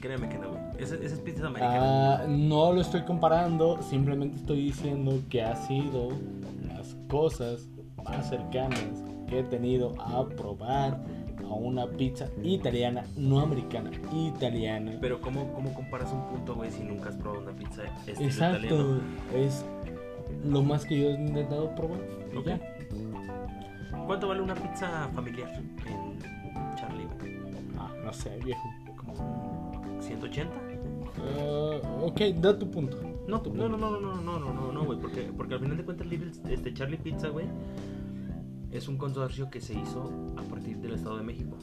Speaker 1: Créeme que no, güey. Esa, esa es pizza americana.
Speaker 2: Ah, no lo estoy comparando, simplemente estoy diciendo que ha sido las cosas más cercanas que he tenido a probar a una pizza italiana, no americana, italiana.
Speaker 1: Pero ¿cómo, cómo comparas un punto, güey, si nunca has probado una pizza estilo
Speaker 2: Exacto,
Speaker 1: italiano?
Speaker 2: es lo más que yo he intentado probar. ya.
Speaker 1: ¿Cuánto vale una pizza familiar en Charlie?
Speaker 2: Ah, no sé, viejo.
Speaker 1: ¿Como un 180?
Speaker 2: Ah, ok, da tu punto.
Speaker 1: No,
Speaker 2: Tu
Speaker 1: no,
Speaker 2: punto.
Speaker 1: no, no, no, no, no, no, no, güey, porque, porque al final de cuentas Little, este Charlie Pizza, güey, es un consorcio que se hizo a partir del Estado de México.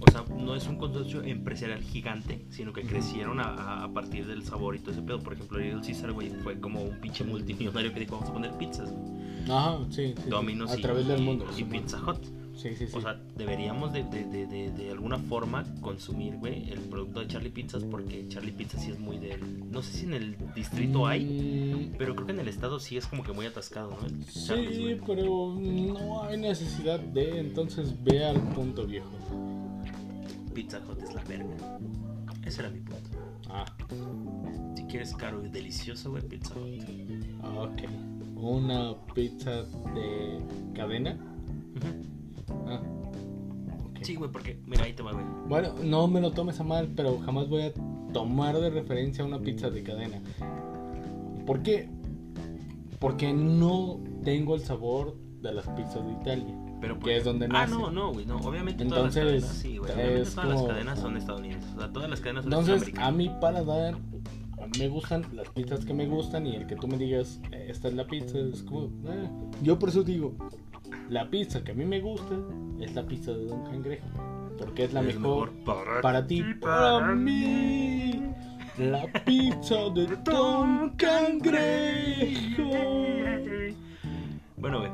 Speaker 1: O sea, no es un consorcio empresarial gigante, sino que crecieron a, a- partir del sabor y todo ese pedo. Por ejemplo, Little Caesar, güey, fue como un pinche multimillonario que dijo, vamos a poner pizzas, güey.
Speaker 2: Ajá, sí, sí.
Speaker 1: Domino's
Speaker 2: a
Speaker 1: y,
Speaker 2: través del mundo.
Speaker 1: y
Speaker 2: sí.
Speaker 1: Pizza Hut.
Speaker 2: Sí, sí, sí.
Speaker 1: O sea, deberíamos de, de, de, de, de alguna forma consumir, güey, el producto de Charlie Pizzas porque Charlie Pizza sí es muy del... No sé si en el distrito hay,
Speaker 2: Mm,
Speaker 1: pero creo que en el estado sí es como que muy atascado, ¿no? El
Speaker 2: Sí, pero no hay necesidad de, entonces ve al punto viejo.
Speaker 1: Pizza Hut es la verga. Ese era mi punto.
Speaker 2: Ah,
Speaker 1: Si quieres caro y delicioso, güey, Pizza Hut.
Speaker 2: ok. Una pizza de cadena. Ah, ok.
Speaker 1: Sí, güey, porque, mira, ahí te va, güey.
Speaker 2: Bueno, no me lo tomes a mal, pero jamás voy a tomar de referencia una pizza de cadena. ¿Por qué? Porque no tengo el sabor de las pizzas de Italia.
Speaker 1: Pero
Speaker 2: Que es donde
Speaker 1: Ah,
Speaker 2: nace.
Speaker 1: no, no, güey, no. Obviamente
Speaker 2: Entonces,
Speaker 1: todas las cadenas, sí, güey. Obviamente todas las
Speaker 2: como-
Speaker 1: cadenas son estadounidenses. O sea, todas las cadenas son
Speaker 2: Entonces, a mi paladar, me gustan las pizzas que me gustan y el que tú me digas, "Eh, esta es la pizza, es como, eh. yo por eso digo, la pizza que a mí me gusta es la pizza de Don Cangrejo, porque es la
Speaker 1: Es
Speaker 2: mejor,
Speaker 1: para,
Speaker 2: para ti, para mí, la pizza de *laughs* Don Cangrejo.
Speaker 1: Bueno, güey,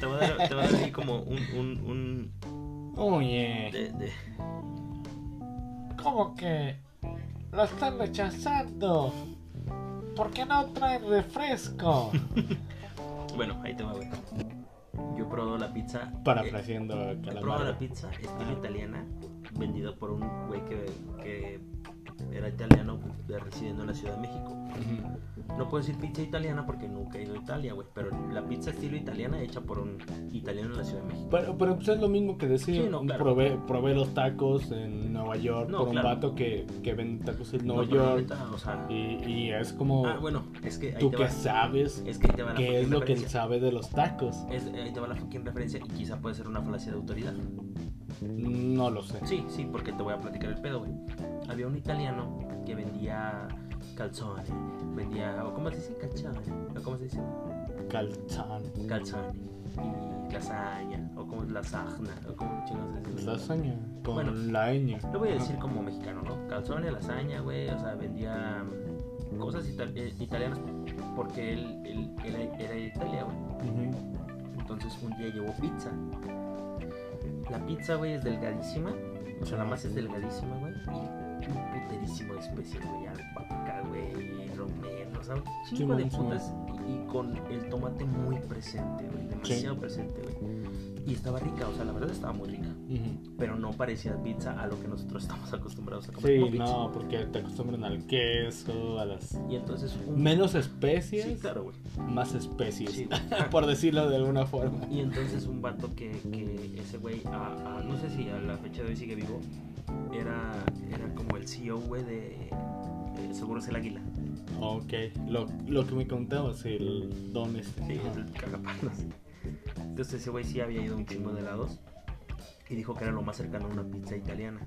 Speaker 1: te voy, a- dar, te voy a dar ahí como un, un, un
Speaker 2: Oye,
Speaker 1: de- de-
Speaker 2: ¿cómo que lo están rechazando? ¿Por qué no trae refresco? *laughs*
Speaker 1: Bueno, ahí te va, güey. Yo he probado la pizza.
Speaker 2: Parafraseando
Speaker 1: He probado
Speaker 2: Calamardo.
Speaker 1: la pizza estilo italiana vendida por un güey que, que era italiano eh, residiendo en la Ciudad de México. No puedo decir pizza italiana porque nunca he ido a Italia, güey. Pero la pizza estilo italiana hecha por un italiano en la Ciudad de México.
Speaker 2: Pero, pero pues es lo mismo que decir,
Speaker 1: Sí, no, claro.
Speaker 2: probé, probé los tacos en Nueva York
Speaker 1: No,
Speaker 2: por un
Speaker 1: claro.
Speaker 2: vato que, que vende tacos en Nueva
Speaker 1: No,
Speaker 2: York.
Speaker 1: neta, o sea,
Speaker 2: Y, y es como,
Speaker 1: ah, bueno, es que ahí
Speaker 2: tú
Speaker 1: te
Speaker 2: que
Speaker 1: va.
Speaker 2: sabes
Speaker 1: Es que ahí te va la
Speaker 2: qué es lo que él sabe de los tacos.
Speaker 1: Es, ahí te va la fucking referencia y quizá puede ser una falacia de autoridad.
Speaker 2: No lo sé.
Speaker 1: Sí, sí, porque te voy a platicar el pedo, güey. Había un italiano que vendía calzone, vendía, o cómo se dice, calzone, o cómo se dice,
Speaker 2: Calzán.
Speaker 1: calzone, y lasaña, o como lasagna, o como chingados se dice.
Speaker 2: Lasaña con
Speaker 1: Bueno,
Speaker 2: la ñ.
Speaker 1: Lo voy a decir como mexicano, ¿no? Calzone, lasaña, güey, o sea, vendía mm, cosas eh, italianas porque él, él- él era, de Italia, güey.
Speaker 2: Ujú.
Speaker 1: Entonces un día llevó pizza. La pizza, güey, es delgadísima. O sea, la masa es delgadísima, güey. Y de especies, güey. Güey, romero, o sea, un chingo de putas. Y, y con el tomate muy presente, güey. Demasiado presente, güey. Y estaba rica, o sea, la verdad estaba muy rica. Pero no parecía pizza a lo que nosotros *laughs* estamos acostumbrados a comer.
Speaker 2: Sí,
Speaker 1: como pizza.
Speaker 2: no, porque te acostumbran al queso, a las...
Speaker 1: Y entonces un...
Speaker 2: Menos especies,
Speaker 1: Sí, claro, güey.
Speaker 2: más especies,
Speaker 1: Sí. *laughs*
Speaker 2: por decirlo de alguna forma.
Speaker 1: Y entonces un vato que, que ese güey, a- a- no sé si a la fecha de hoy sigue vivo, era, era como el CEO, güey, de eh, Seguros El Águila.
Speaker 2: Ok, lo, lo que me contabas, el don este.
Speaker 1: Sí, es el cagapalos. Entonces ese güey sí había ido un chingo de helados y dijo que era lo más cercano a una pizza italiana.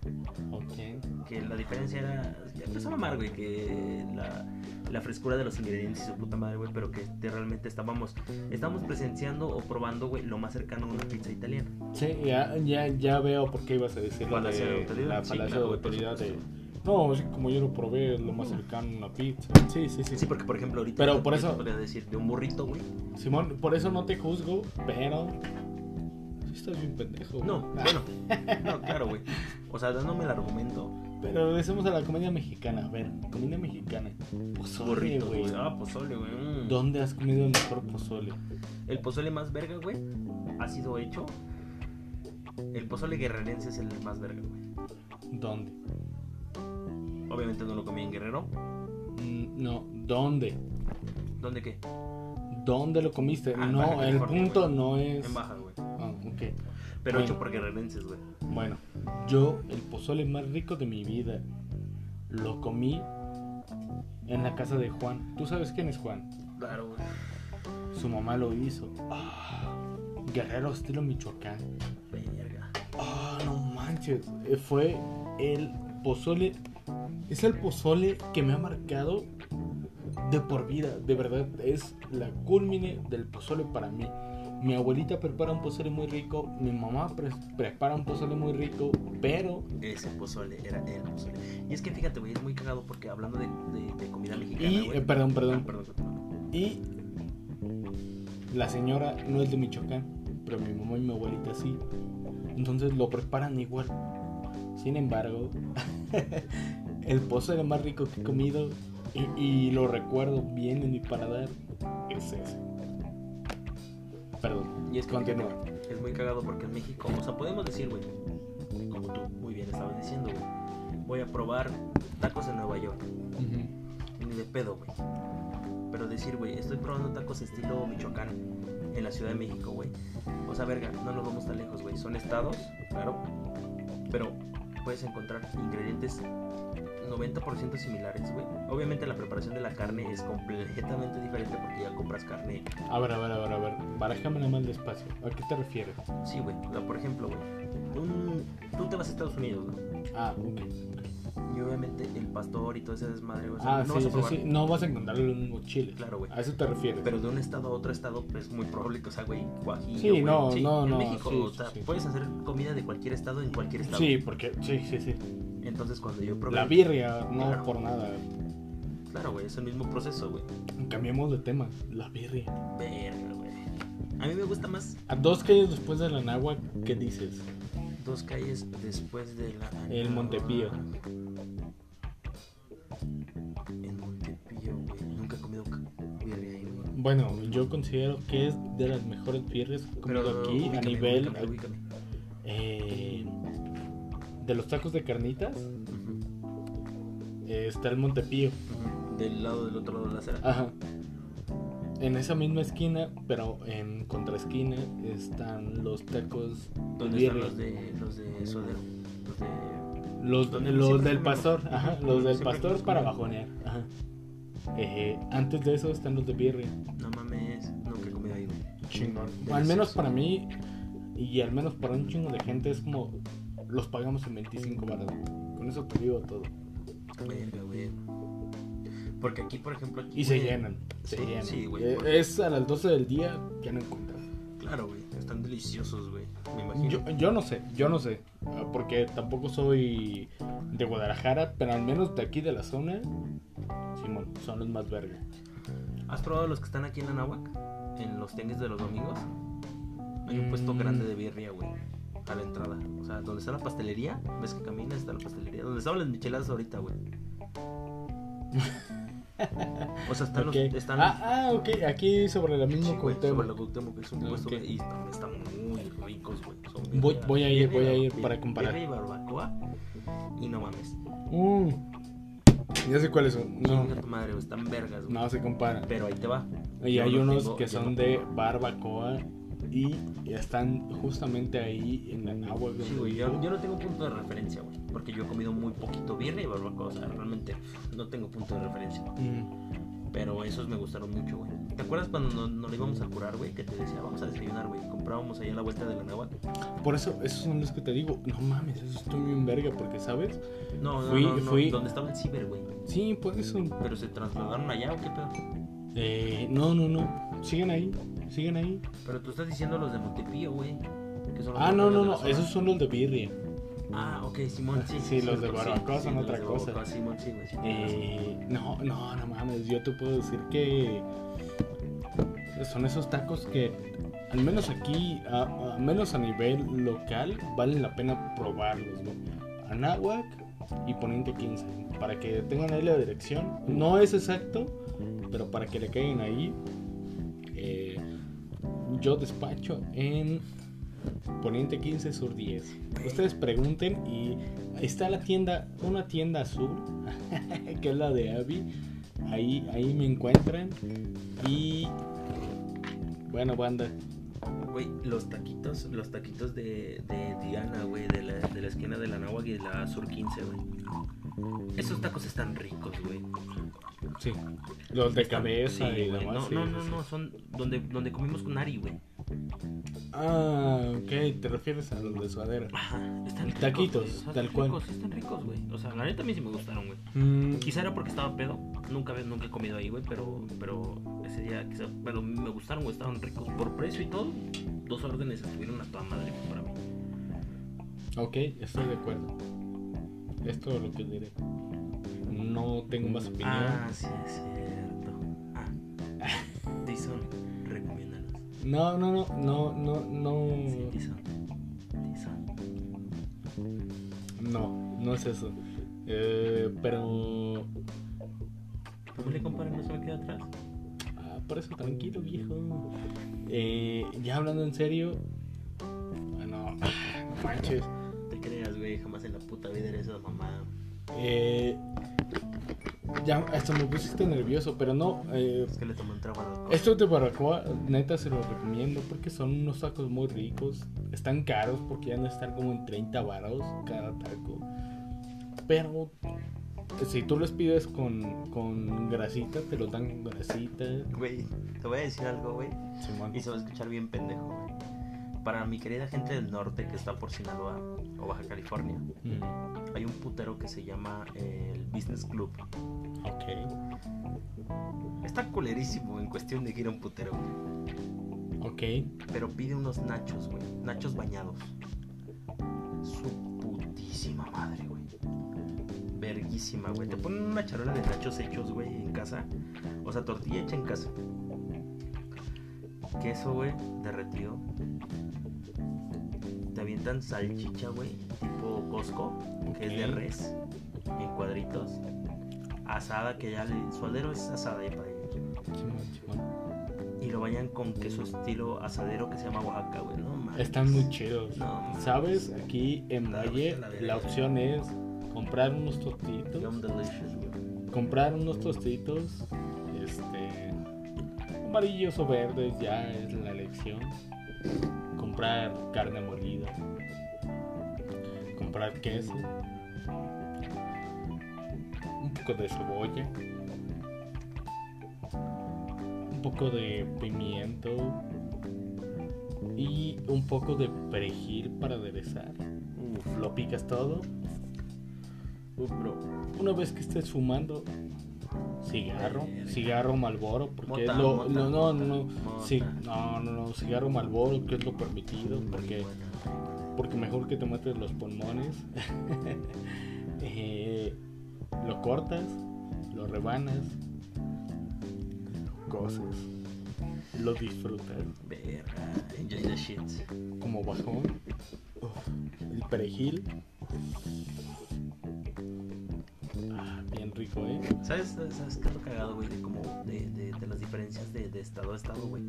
Speaker 2: Ok.
Speaker 1: Que la diferencia era, ya empezó a mamar, güey, que la, la frescura de los ingredientes y su puta madre, güey, pero que de- realmente estábamos, estábamos presenciando o probando, güey, lo más cercano a una pizza italiana.
Speaker 2: Sí, ya, ya, ya veo por qué ibas a decir
Speaker 1: Falacia de
Speaker 2: de
Speaker 1: autoridad.
Speaker 2: la
Speaker 1: Sí, claro,
Speaker 2: de autoridad de... No, sí, como yo lo probé, es lo más cercano a una pizza. Sí, sí, sí.
Speaker 1: Sí, porque por ejemplo ahorita
Speaker 2: Pero por eso-
Speaker 1: podría decir de un burrito, güey.
Speaker 2: Simón, por eso no te juzgo, pero... Estás bien pendejo. güey.
Speaker 1: No, bueno, *laughs* no, claro, güey. O sea, dándome el argumento.
Speaker 2: Pero regresemos a la comida mexicana. A ver, comida mexicana. Pozole, güey.
Speaker 1: Ah, pozole, güey. mm.
Speaker 2: ¿Dónde has comido el mejor pozole?
Speaker 1: El pozole más verga, güey, ha sido hecho. El pozole guerrerense es el más verga, güey.
Speaker 2: ¿Dónde?
Speaker 1: Obviamente no lo comí en Guerrero.
Speaker 2: Mm, No, ¿dónde?
Speaker 1: ¿Dónde qué?
Speaker 2: ¿Dónde lo comiste?
Speaker 1: Ah,
Speaker 2: no, el punto
Speaker 1: güey.
Speaker 2: no es...
Speaker 1: En Baja, güey.
Speaker 2: Ok.
Speaker 1: Pero
Speaker 2: Bueno.
Speaker 1: hecho por guerrerenses, güey.
Speaker 2: Bueno, yo el pozole más rico de mi vida lo comí en la casa de Juan. ¿Tú sabes quién es Juan?
Speaker 1: Claro, güey.
Speaker 2: Su mamá lo hizo. Guerrero estilo Michoacán.
Speaker 1: Verga.
Speaker 2: Ah, no manches. Eh, Fue el pozole. Es el pozole que me ha marcado de por vida. De verdad, es la culmine del pozole para mí. Mi abuelita prepara un pozole muy rico. Mi mamá pre- prepara un pozole muy rico. Pero
Speaker 1: Ese pozole era el pozole. Y es que fíjate, güey, es muy cagado porque hablando de, de- de comida mexicana,
Speaker 2: Y,
Speaker 1: güey.
Speaker 2: eh, perdón,
Speaker 1: Ah,
Speaker 2: perdón.
Speaker 1: perdón, perdón.
Speaker 2: Y la señora no es de Michoacán, pero mi mamá y mi abuelita sí. Entonces lo preparan igual. Sin embargo, *laughs* el pozole más rico que he comido y, y lo recuerdo bien en mi paladar es ese. Perdón.
Speaker 1: Y es que
Speaker 2: Continúa.
Speaker 1: es muy cagado porque en México, o sea, podemos decir, güey, como tú muy bien estabas diciendo, güey, voy a probar tacos en Nueva York. Ni de pedo, güey. Pero decir, güey, estoy probando tacos estilo Michoacán en la Ciudad de México, güey. O sea, verga, no nos vamos tan lejos, güey. Son estados, claro. Pero puedes encontrar ingredientes 90% similares, güey. Obviamente la preparación de la carne es completamente diferente porque ya compras carne.
Speaker 2: A ver, a ver, a ver, a ver. Barájamela más despacio. ¿A qué te refieres?
Speaker 1: Sí, güey. Por ejemplo, güey. un- Tú te vas a Estados Unidos, ¿no?
Speaker 2: Ah, ok.
Speaker 1: Y obviamente el pastor y todo ese desmadre, güey.
Speaker 2: Ah,
Speaker 1: no
Speaker 2: sí,
Speaker 1: vas a
Speaker 2: sí, sí. No vas a encontrarlo en un mismo chile.
Speaker 1: Claro, güey.
Speaker 2: A eso te refieres.
Speaker 1: Pero de un estado a otro estado es muy probable que, o sea, güey, guajillo,
Speaker 2: Sí,
Speaker 1: güey.
Speaker 2: no, no,
Speaker 1: en
Speaker 2: no,
Speaker 1: México,
Speaker 2: sí,
Speaker 1: o
Speaker 2: sí,
Speaker 1: sea,
Speaker 2: sí.
Speaker 1: puedes hacer comida de cualquier estado en cualquier estado.
Speaker 2: Sí, porque sí, sí, sí.
Speaker 1: Entonces cuando yo probé...
Speaker 2: La birria, no
Speaker 1: Claro.
Speaker 2: por nada.
Speaker 1: Claro, güey, es el mismo proceso, güey.
Speaker 2: Cambiemos de tema. La birria.
Speaker 1: Verga, güey. A mí me gusta más
Speaker 2: A dos calles después de la Nahua, ¿qué dices?
Speaker 1: dos calles después de la...
Speaker 2: El Montepío.
Speaker 1: En Montepío, güey. Nunca he comido birria ahí, güey.
Speaker 2: Bueno, yo considero que es de las mejores birrias que he comido aquí a nivel
Speaker 1: ubícame, ubícame.
Speaker 2: eh, de los tacos de carnitas. Eh, está el Montepío.
Speaker 1: Del lado del otro lado de la acera.
Speaker 2: Ajá. En esa misma esquina, pero en contraesquina, están los tacos
Speaker 1: ¿Dónde están
Speaker 2: birria.
Speaker 1: los de, los de suadero? Los de...
Speaker 2: Los, los del pastor, ajá, los del pastor para bajonear. Ajá. Eh, antes de eso están los de birria.
Speaker 1: No mames, nunca he comido ahí.
Speaker 2: Chingón. Al menos para mí y al menos para un chingo de gente es como los pagamos en 25 baros. Con eso te digo todo.
Speaker 1: Verga, güey. Porque aquí, por ejemplo... aquí,
Speaker 2: Y se
Speaker 1: güey,
Speaker 2: llenan. Se
Speaker 1: Sí,
Speaker 2: llenan.
Speaker 1: sí, güey,
Speaker 2: Eh,
Speaker 1: porque-
Speaker 2: es a las 12 del día, ya no encuentras.
Speaker 1: Claro, güey. Están deliciosos, güey. Me imagino.
Speaker 2: Yo, yo no sé, yo no sé. Porque tampoco soy de Guadalajara, pero al menos de aquí de la zona, Simón, son los más verga.
Speaker 1: ¿Has probado los que están aquí en Anáhuac? En los tengues de los domingos. Hay un puesto
Speaker 2: Mm.
Speaker 1: grande de birria, güey. A la entrada. O sea, donde está la pastelería. ¿Ves que caminas? Está la pastelería. Donde estaban las micheladas ahorita, güey. *laughs* O sea, están
Speaker 2: Ok.
Speaker 1: los. Están
Speaker 2: Ah, ah, ok, aquí sobre la misma
Speaker 1: Sí, güey, sobre la Cuauhtémoc, que es un
Speaker 2: Ah,
Speaker 1: puesto
Speaker 2: ok.
Speaker 1: de- y están, están muy ricos, güey. Son
Speaker 2: Voy- voy a ir, voy a ir para comparar.
Speaker 1: y barbacoa. Y no mames.
Speaker 2: Mm, ya sé cuáles son. No,
Speaker 1: tu madre. Están vergas, güey.
Speaker 2: no se compara.
Speaker 1: Pero ahí te va.
Speaker 2: Y
Speaker 1: Yo
Speaker 2: hay
Speaker 1: no
Speaker 2: unos
Speaker 1: tengo-
Speaker 2: que son
Speaker 1: no
Speaker 2: de barbacoa y están justamente ahí en la agua.
Speaker 1: Sí, güey, yo, yo no tengo punto de referencia, güey. Porque yo he comido muy poquito birria y barbacoa. O sea, realmente no tengo punto de referencia.
Speaker 2: Mm,
Speaker 1: Pero esos me gustaron mucho, güey. ¿Te acuerdas cuando nos, nos lo íbamos a curar, güey? Que te decía, vamos a desayunar, güey. Comprábamos ahí a la vuelta de la Nahuatl.
Speaker 2: Por eso, esos son los que te digo. No mames, eso estoy bien verga, porque, ¿sabes?
Speaker 1: No, no,
Speaker 2: Fui-
Speaker 1: no, no.
Speaker 2: fui-
Speaker 1: Donde estaba el ciber, güey.
Speaker 2: Sí, por eso.
Speaker 1: Pero se trasladaron allá, ¿o qué pedo?
Speaker 2: Eh, no, no, no. Siguen ahí, siguen ahí.
Speaker 1: Pero tú estás diciendo los de Montepío, güey. son
Speaker 2: Ah, no, no, no. Esos son los de birria.
Speaker 1: Ah, ok, Simón, sí. *laughs*
Speaker 2: Sí, los de barbacoa son
Speaker 1: los
Speaker 2: otra cosa.
Speaker 1: barbacoa, Simón, sí, güey. sí.
Speaker 2: Eh, no, no, no mames. Yo te puedo decir que son esos tacos que, al menos aquí, a, a menos a nivel local, valen la pena probarlos, ¿no? Anáhuac y Poniente 15. Para que tengan ahí la dirección. No es exacto, pero para que le caigan ahí. Eh, yo despacho en Poniente 15 Sur 10. Ustedes pregunten y está la tienda, una tienda azul, *laughs* que es la de Abby. Ahí, ahí me encuentran. Y bueno, banda.
Speaker 1: Güey, los taquitos, los taquitos de, Diana, güey, de la, de la esquina de la Nahuac y de la Sur 15, güey. Esos tacos están ricos, güey.
Speaker 2: Sí. Los de cabeza
Speaker 1: sí,
Speaker 2: y demás.
Speaker 1: No,
Speaker 2: sí,
Speaker 1: no,
Speaker 2: sí,
Speaker 1: no,
Speaker 2: sí.
Speaker 1: no, son donde, donde comimos con Ari, güey.
Speaker 2: Ah, ok. Te refieres a los de suadera.
Speaker 1: Ajá, están ricos,
Speaker 2: Taquitos,
Speaker 1: güey. O sea,
Speaker 2: tal
Speaker 1: están
Speaker 2: cual.
Speaker 1: Ricos, están ricos, güey. O sea, la neta a mí sí me gustaron, güey.
Speaker 2: Mm,
Speaker 1: Quizá era porque estaba pedo. Nunca, nunca he comido ahí, güey, pero, pero ese día quizá. Pero me gustaron, güey, estaban ricos. Por precio y todo, dos órdenes estuvieron a toda madre güey, para mí.
Speaker 2: ok, estoy de acuerdo. Es todo lo que diré. No tengo más opinión.
Speaker 1: Ah, sí, es cierto. Ah, *laughs* Tyson, recomiéndanos.
Speaker 2: No, no, no, no, no, no.
Speaker 1: Sí, Tyson. Tyson.
Speaker 2: No, no es eso. Eh, pero.
Speaker 1: ¿Cómo le comparan? No se me queda atrás.
Speaker 2: Ah, por eso tranquilo, viejo. Eh, ya hablando en serio. Bueno, *laughs* no manches.
Speaker 1: Te creas, güey, jamás en la puta vida eres esa mamada.
Speaker 2: Eh, ya, hasta me pusiste nervioso, pero no. eh,
Speaker 1: Es que le tomó un trago
Speaker 2: estos de barbacoa, neta, se los recomiendo porque son unos tacos muy ricos. Están caros porque ya no están como en 30 varos cada taco. Pero si tú los pides con, con grasita, te los dan con grasita.
Speaker 1: Güey, te voy a decir algo, güey. Y se va a escuchar bien pendejo, güey. Para mi querida gente del norte que está por Sinaloa o Baja California,
Speaker 2: Mm,
Speaker 1: hay un putero que se llama eh, el Business Club.
Speaker 2: ok.
Speaker 1: Está culerísimo en cuestión de ir a un putero.
Speaker 2: Ok.
Speaker 1: Pero pide unos nachos, güey. Nachos bañados. Su putísima madre, güey. Verguísima, güey. Te ponen una charola de nachos hechos, güey, en casa. O sea, tortilla hecha en casa. Queso, güey, derretido. Avientan salchicha, güey, tipo Costco, que es de res, en cuadritos. Asada, que ya el suadero es asada ya para. Y lo bañan con queso estilo asadero que se llama Oaxaca, güey. No mames.
Speaker 2: Están muy chidos.
Speaker 1: No.
Speaker 2: ¿Sabes? Aquí en
Speaker 1: La
Speaker 2: Valle
Speaker 1: la
Speaker 2: la opción es comprar unos tostitos. Comprar unos tostitos. Este. Amarillos o verdes, ya es la elección. Comprar carne molida. Comprar queso. Un poco de cebolla. Un poco de pimiento. Y un poco de perejil para aderezar.
Speaker 1: Uf,
Speaker 2: Lo picas todo.
Speaker 1: uf, bro.
Speaker 2: Una vez que estés fumando, cigarro, cigarro Malboro, porque
Speaker 1: Mota,
Speaker 2: es lo,
Speaker 1: mota.
Speaker 2: no, no, no, no,
Speaker 1: Mota.
Speaker 2: sí, no, no, no, cigarro Malboro, que es lo permitido, porque, porque mejor que te mates los pulmones, *laughs* Eh, lo cortas, lo rebanas, cosas, lo disfrutas,
Speaker 1: enjoy the shit.
Speaker 2: como bajón, el perejil, rico, eh.
Speaker 1: ¿Sabes, sabes, qué es lo cagado, güey? De, como de, de, de las diferencias de, de estado a estado, güey.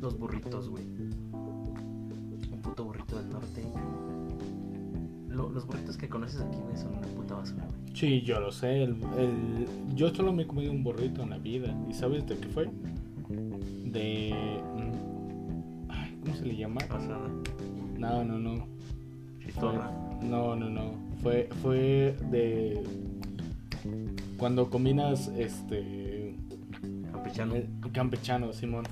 Speaker 1: Los burritos, güey. Un puto burrito del norte. Lo- los burritos que conoces aquí, güey, son una puta basura, güey.
Speaker 2: Sí, yo lo sé. El, el- yo solo me he comido un burrito en la vida. ¿Y sabes de qué fue? De... mm, ay, ¿Cómo se le llama?
Speaker 1: Pasada.
Speaker 2: No, no, no.
Speaker 1: Chistorra.
Speaker 2: No, no, no. Fue, fue de... Cuando combinas este...
Speaker 1: Campechano.
Speaker 2: Campechano, Simón.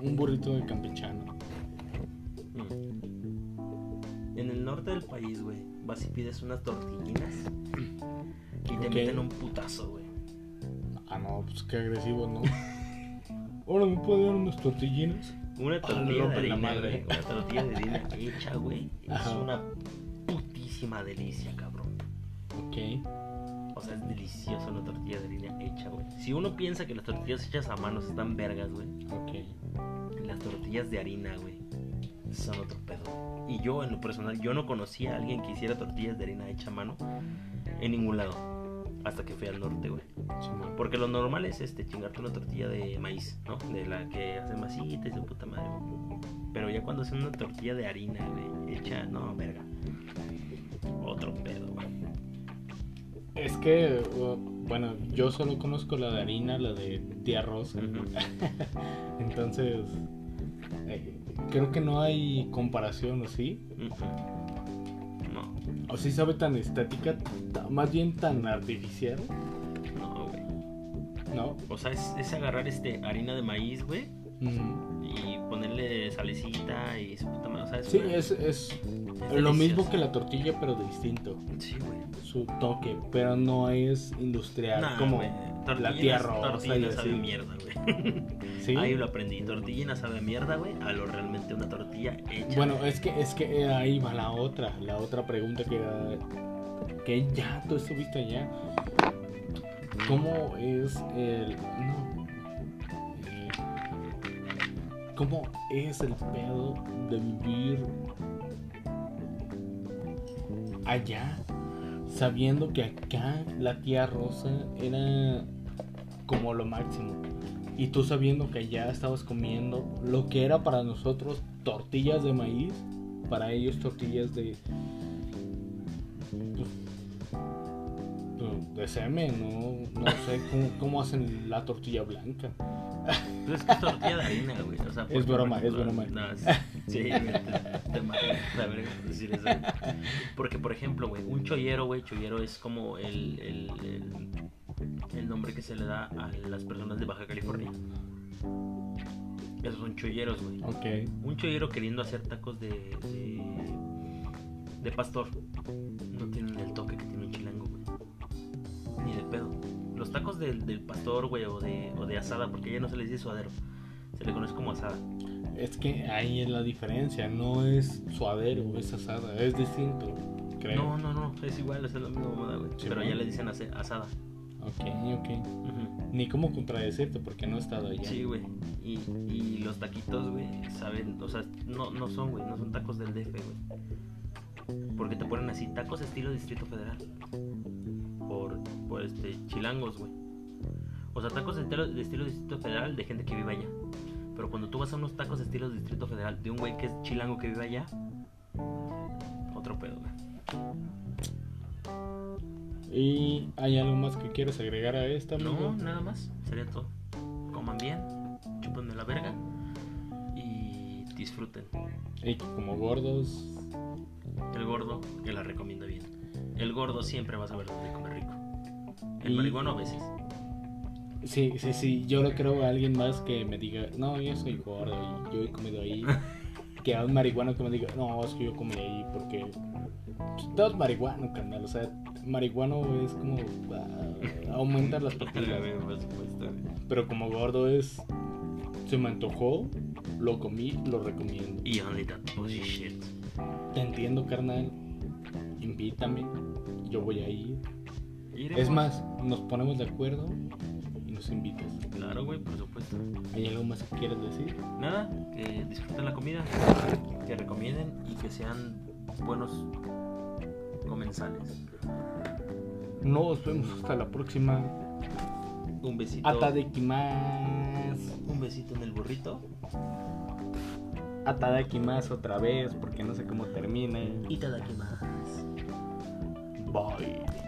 Speaker 2: Un burrito de campechano.
Speaker 1: Mm. En el norte del país, güey, vas y pides unas tortillinas y te meten un putazo, güey.
Speaker 2: Ah, no, pues qué agresivo, ¿no? *laughs* Ahora me puede dar unas tortillinas.
Speaker 1: Una
Speaker 2: Ah,
Speaker 1: tortilla de harina,
Speaker 2: madre.
Speaker 1: Una tortilla de harina hecha, güey. Es una putísima delicia, cabrón.
Speaker 2: Ok.
Speaker 1: O sea, es deliciosa una tortilla de harina hecha, güey. Si uno piensa que las tortillas hechas a mano están vergas, güey.
Speaker 2: Ok.
Speaker 1: Las tortillas de harina, güey, son otro pedo. Y yo, en lo personal, yo no conocía a alguien que hiciera tortillas de harina hecha a mano en ningún lado. Hasta que fui al norte, güey. Porque lo normal es este, chingarte una tortilla de maíz, ¿no? De la que hace masita y su puta madre. güey. Pero ya cuando hacen una tortilla de harina, güey, hecha, no, verga. Otro pedo, güey.
Speaker 2: Es que, uh, bueno, yo solo conozco la de harina, la de tía Rosa. *laughs* Entonces, eh, creo que no hay comparación, ¿o sí?
Speaker 1: No,
Speaker 2: ¿O sí sabe tan estética, ta- más bien tan artificial?
Speaker 1: no, güey.
Speaker 2: ¿No?
Speaker 1: O sea, es, es agarrar este harina de maíz, güey, y ponerle salecita y su puta madre. O sea, es
Speaker 2: Sí,
Speaker 1: una-
Speaker 2: es, es
Speaker 1: es
Speaker 2: lo mismo que la tortilla, pero distinto.
Speaker 1: Sí, güey.
Speaker 2: Su toque, pero no es industrial,
Speaker 1: Nah,
Speaker 2: como la y
Speaker 1: Tortillinas sabe
Speaker 2: así.
Speaker 1: mierda, güey. *laughs*
Speaker 2: ¿Sí?
Speaker 1: Ahí lo aprendí. Tortillina sabe mierda, güey. A lo realmente una tortilla hecha.
Speaker 2: Bueno, es que es que ahí va la otra, la otra pregunta que que ya tú estuviste allá. ¿Cómo es el no, eh, cómo es el pedo de vivir allá sabiendo que acá la tía Rosa era como lo máximo? Y tú sabiendo que allá estabas comiendo lo que era para nosotros tortillas de maíz, para ellos tortillas de. pues, de semen, no, no sé cómo, cómo hacen la tortilla blanca.
Speaker 1: Pero es que es tortilla de harina, güey. O sea,
Speaker 2: Es broma, es broma.
Speaker 1: no, sí, te, la verga por decir eso. Porque, por ejemplo, güey, un chollero, güey, chollero es como el, el, el, el nombre que se le da a las personas de Baja California. Esos son cholleros, güey.
Speaker 2: Ok,
Speaker 1: Un chollero queriendo hacer tacos de, de, de pastor. No tienen el toque que tiene un chilango, güey. Ni de pedo. Los tacos del, del pastor, güey, o de, o de asada, porque ya no se les dice suadero. Se le conoce como asada.
Speaker 2: Es que ahí es la diferencia, no es suadero, es asada, es distinto, creo.
Speaker 1: No, no, no, es igual, es la misma moda, güey.
Speaker 2: Sí,
Speaker 1: Pero ya le dicen asada.
Speaker 2: Ok, ok. Ni cómo contradecirte porque no he estado allá.
Speaker 1: Sí, güey. Y, y los taquitos, güey, saben, o sea, no, no son, güey, no son tacos del DF, güey. Porque te ponen así, tacos estilo Distrito Federal. Por, por este, chilangos, güey. O sea, tacos de estilo, de estilo Distrito Federal de gente que vive allá. Pero cuando tú vas a unos tacos de estilo Distrito Federal de un güey que es chilango que vive allá, otro pedo.
Speaker 2: ¿Y hay algo más que quieres agregar a esta, amigo?
Speaker 1: No, nada más. Sería todo. Coman bien, chupen de la verga y disfruten.
Speaker 2: Y como gordos,
Speaker 1: El gordo, que la recomienda bien. El gordo siempre va a saber dónde comer rico. El
Speaker 2: Y-
Speaker 1: a veces.
Speaker 2: Sí, sí, sí, yo lo creo a alguien más que me diga, no, yo soy gordo y yo he comido ahí. *laughs* que a un marihuano que me diga, no, es que yo comí ahí porque pues, todo es marihuano, carnal. O sea, marihuano es como ah, aumentar las *laughs* papilas. Pero como gordo es, se me antojó, lo comí, lo recomiendo.
Speaker 1: Y that pussy shit.
Speaker 2: Te entiendo, carnal. Invítame, yo voy a ir.
Speaker 1: Iremos.
Speaker 2: Es más, nos ponemos de acuerdo nos invitas.
Speaker 1: Claro, güey, por supuesto.
Speaker 2: ¿Hay algo más que quieras decir?
Speaker 1: Nada, que disfruten la comida, que recomienden y que sean buenos comensales.
Speaker 2: Nos vemos hasta la próxima.
Speaker 1: Un besito.
Speaker 2: Atadakimasu.
Speaker 1: Un besito en el burrito.
Speaker 2: Atadakimasu otra vez porque no sé cómo termina.
Speaker 1: Y te da más.
Speaker 2: Bye.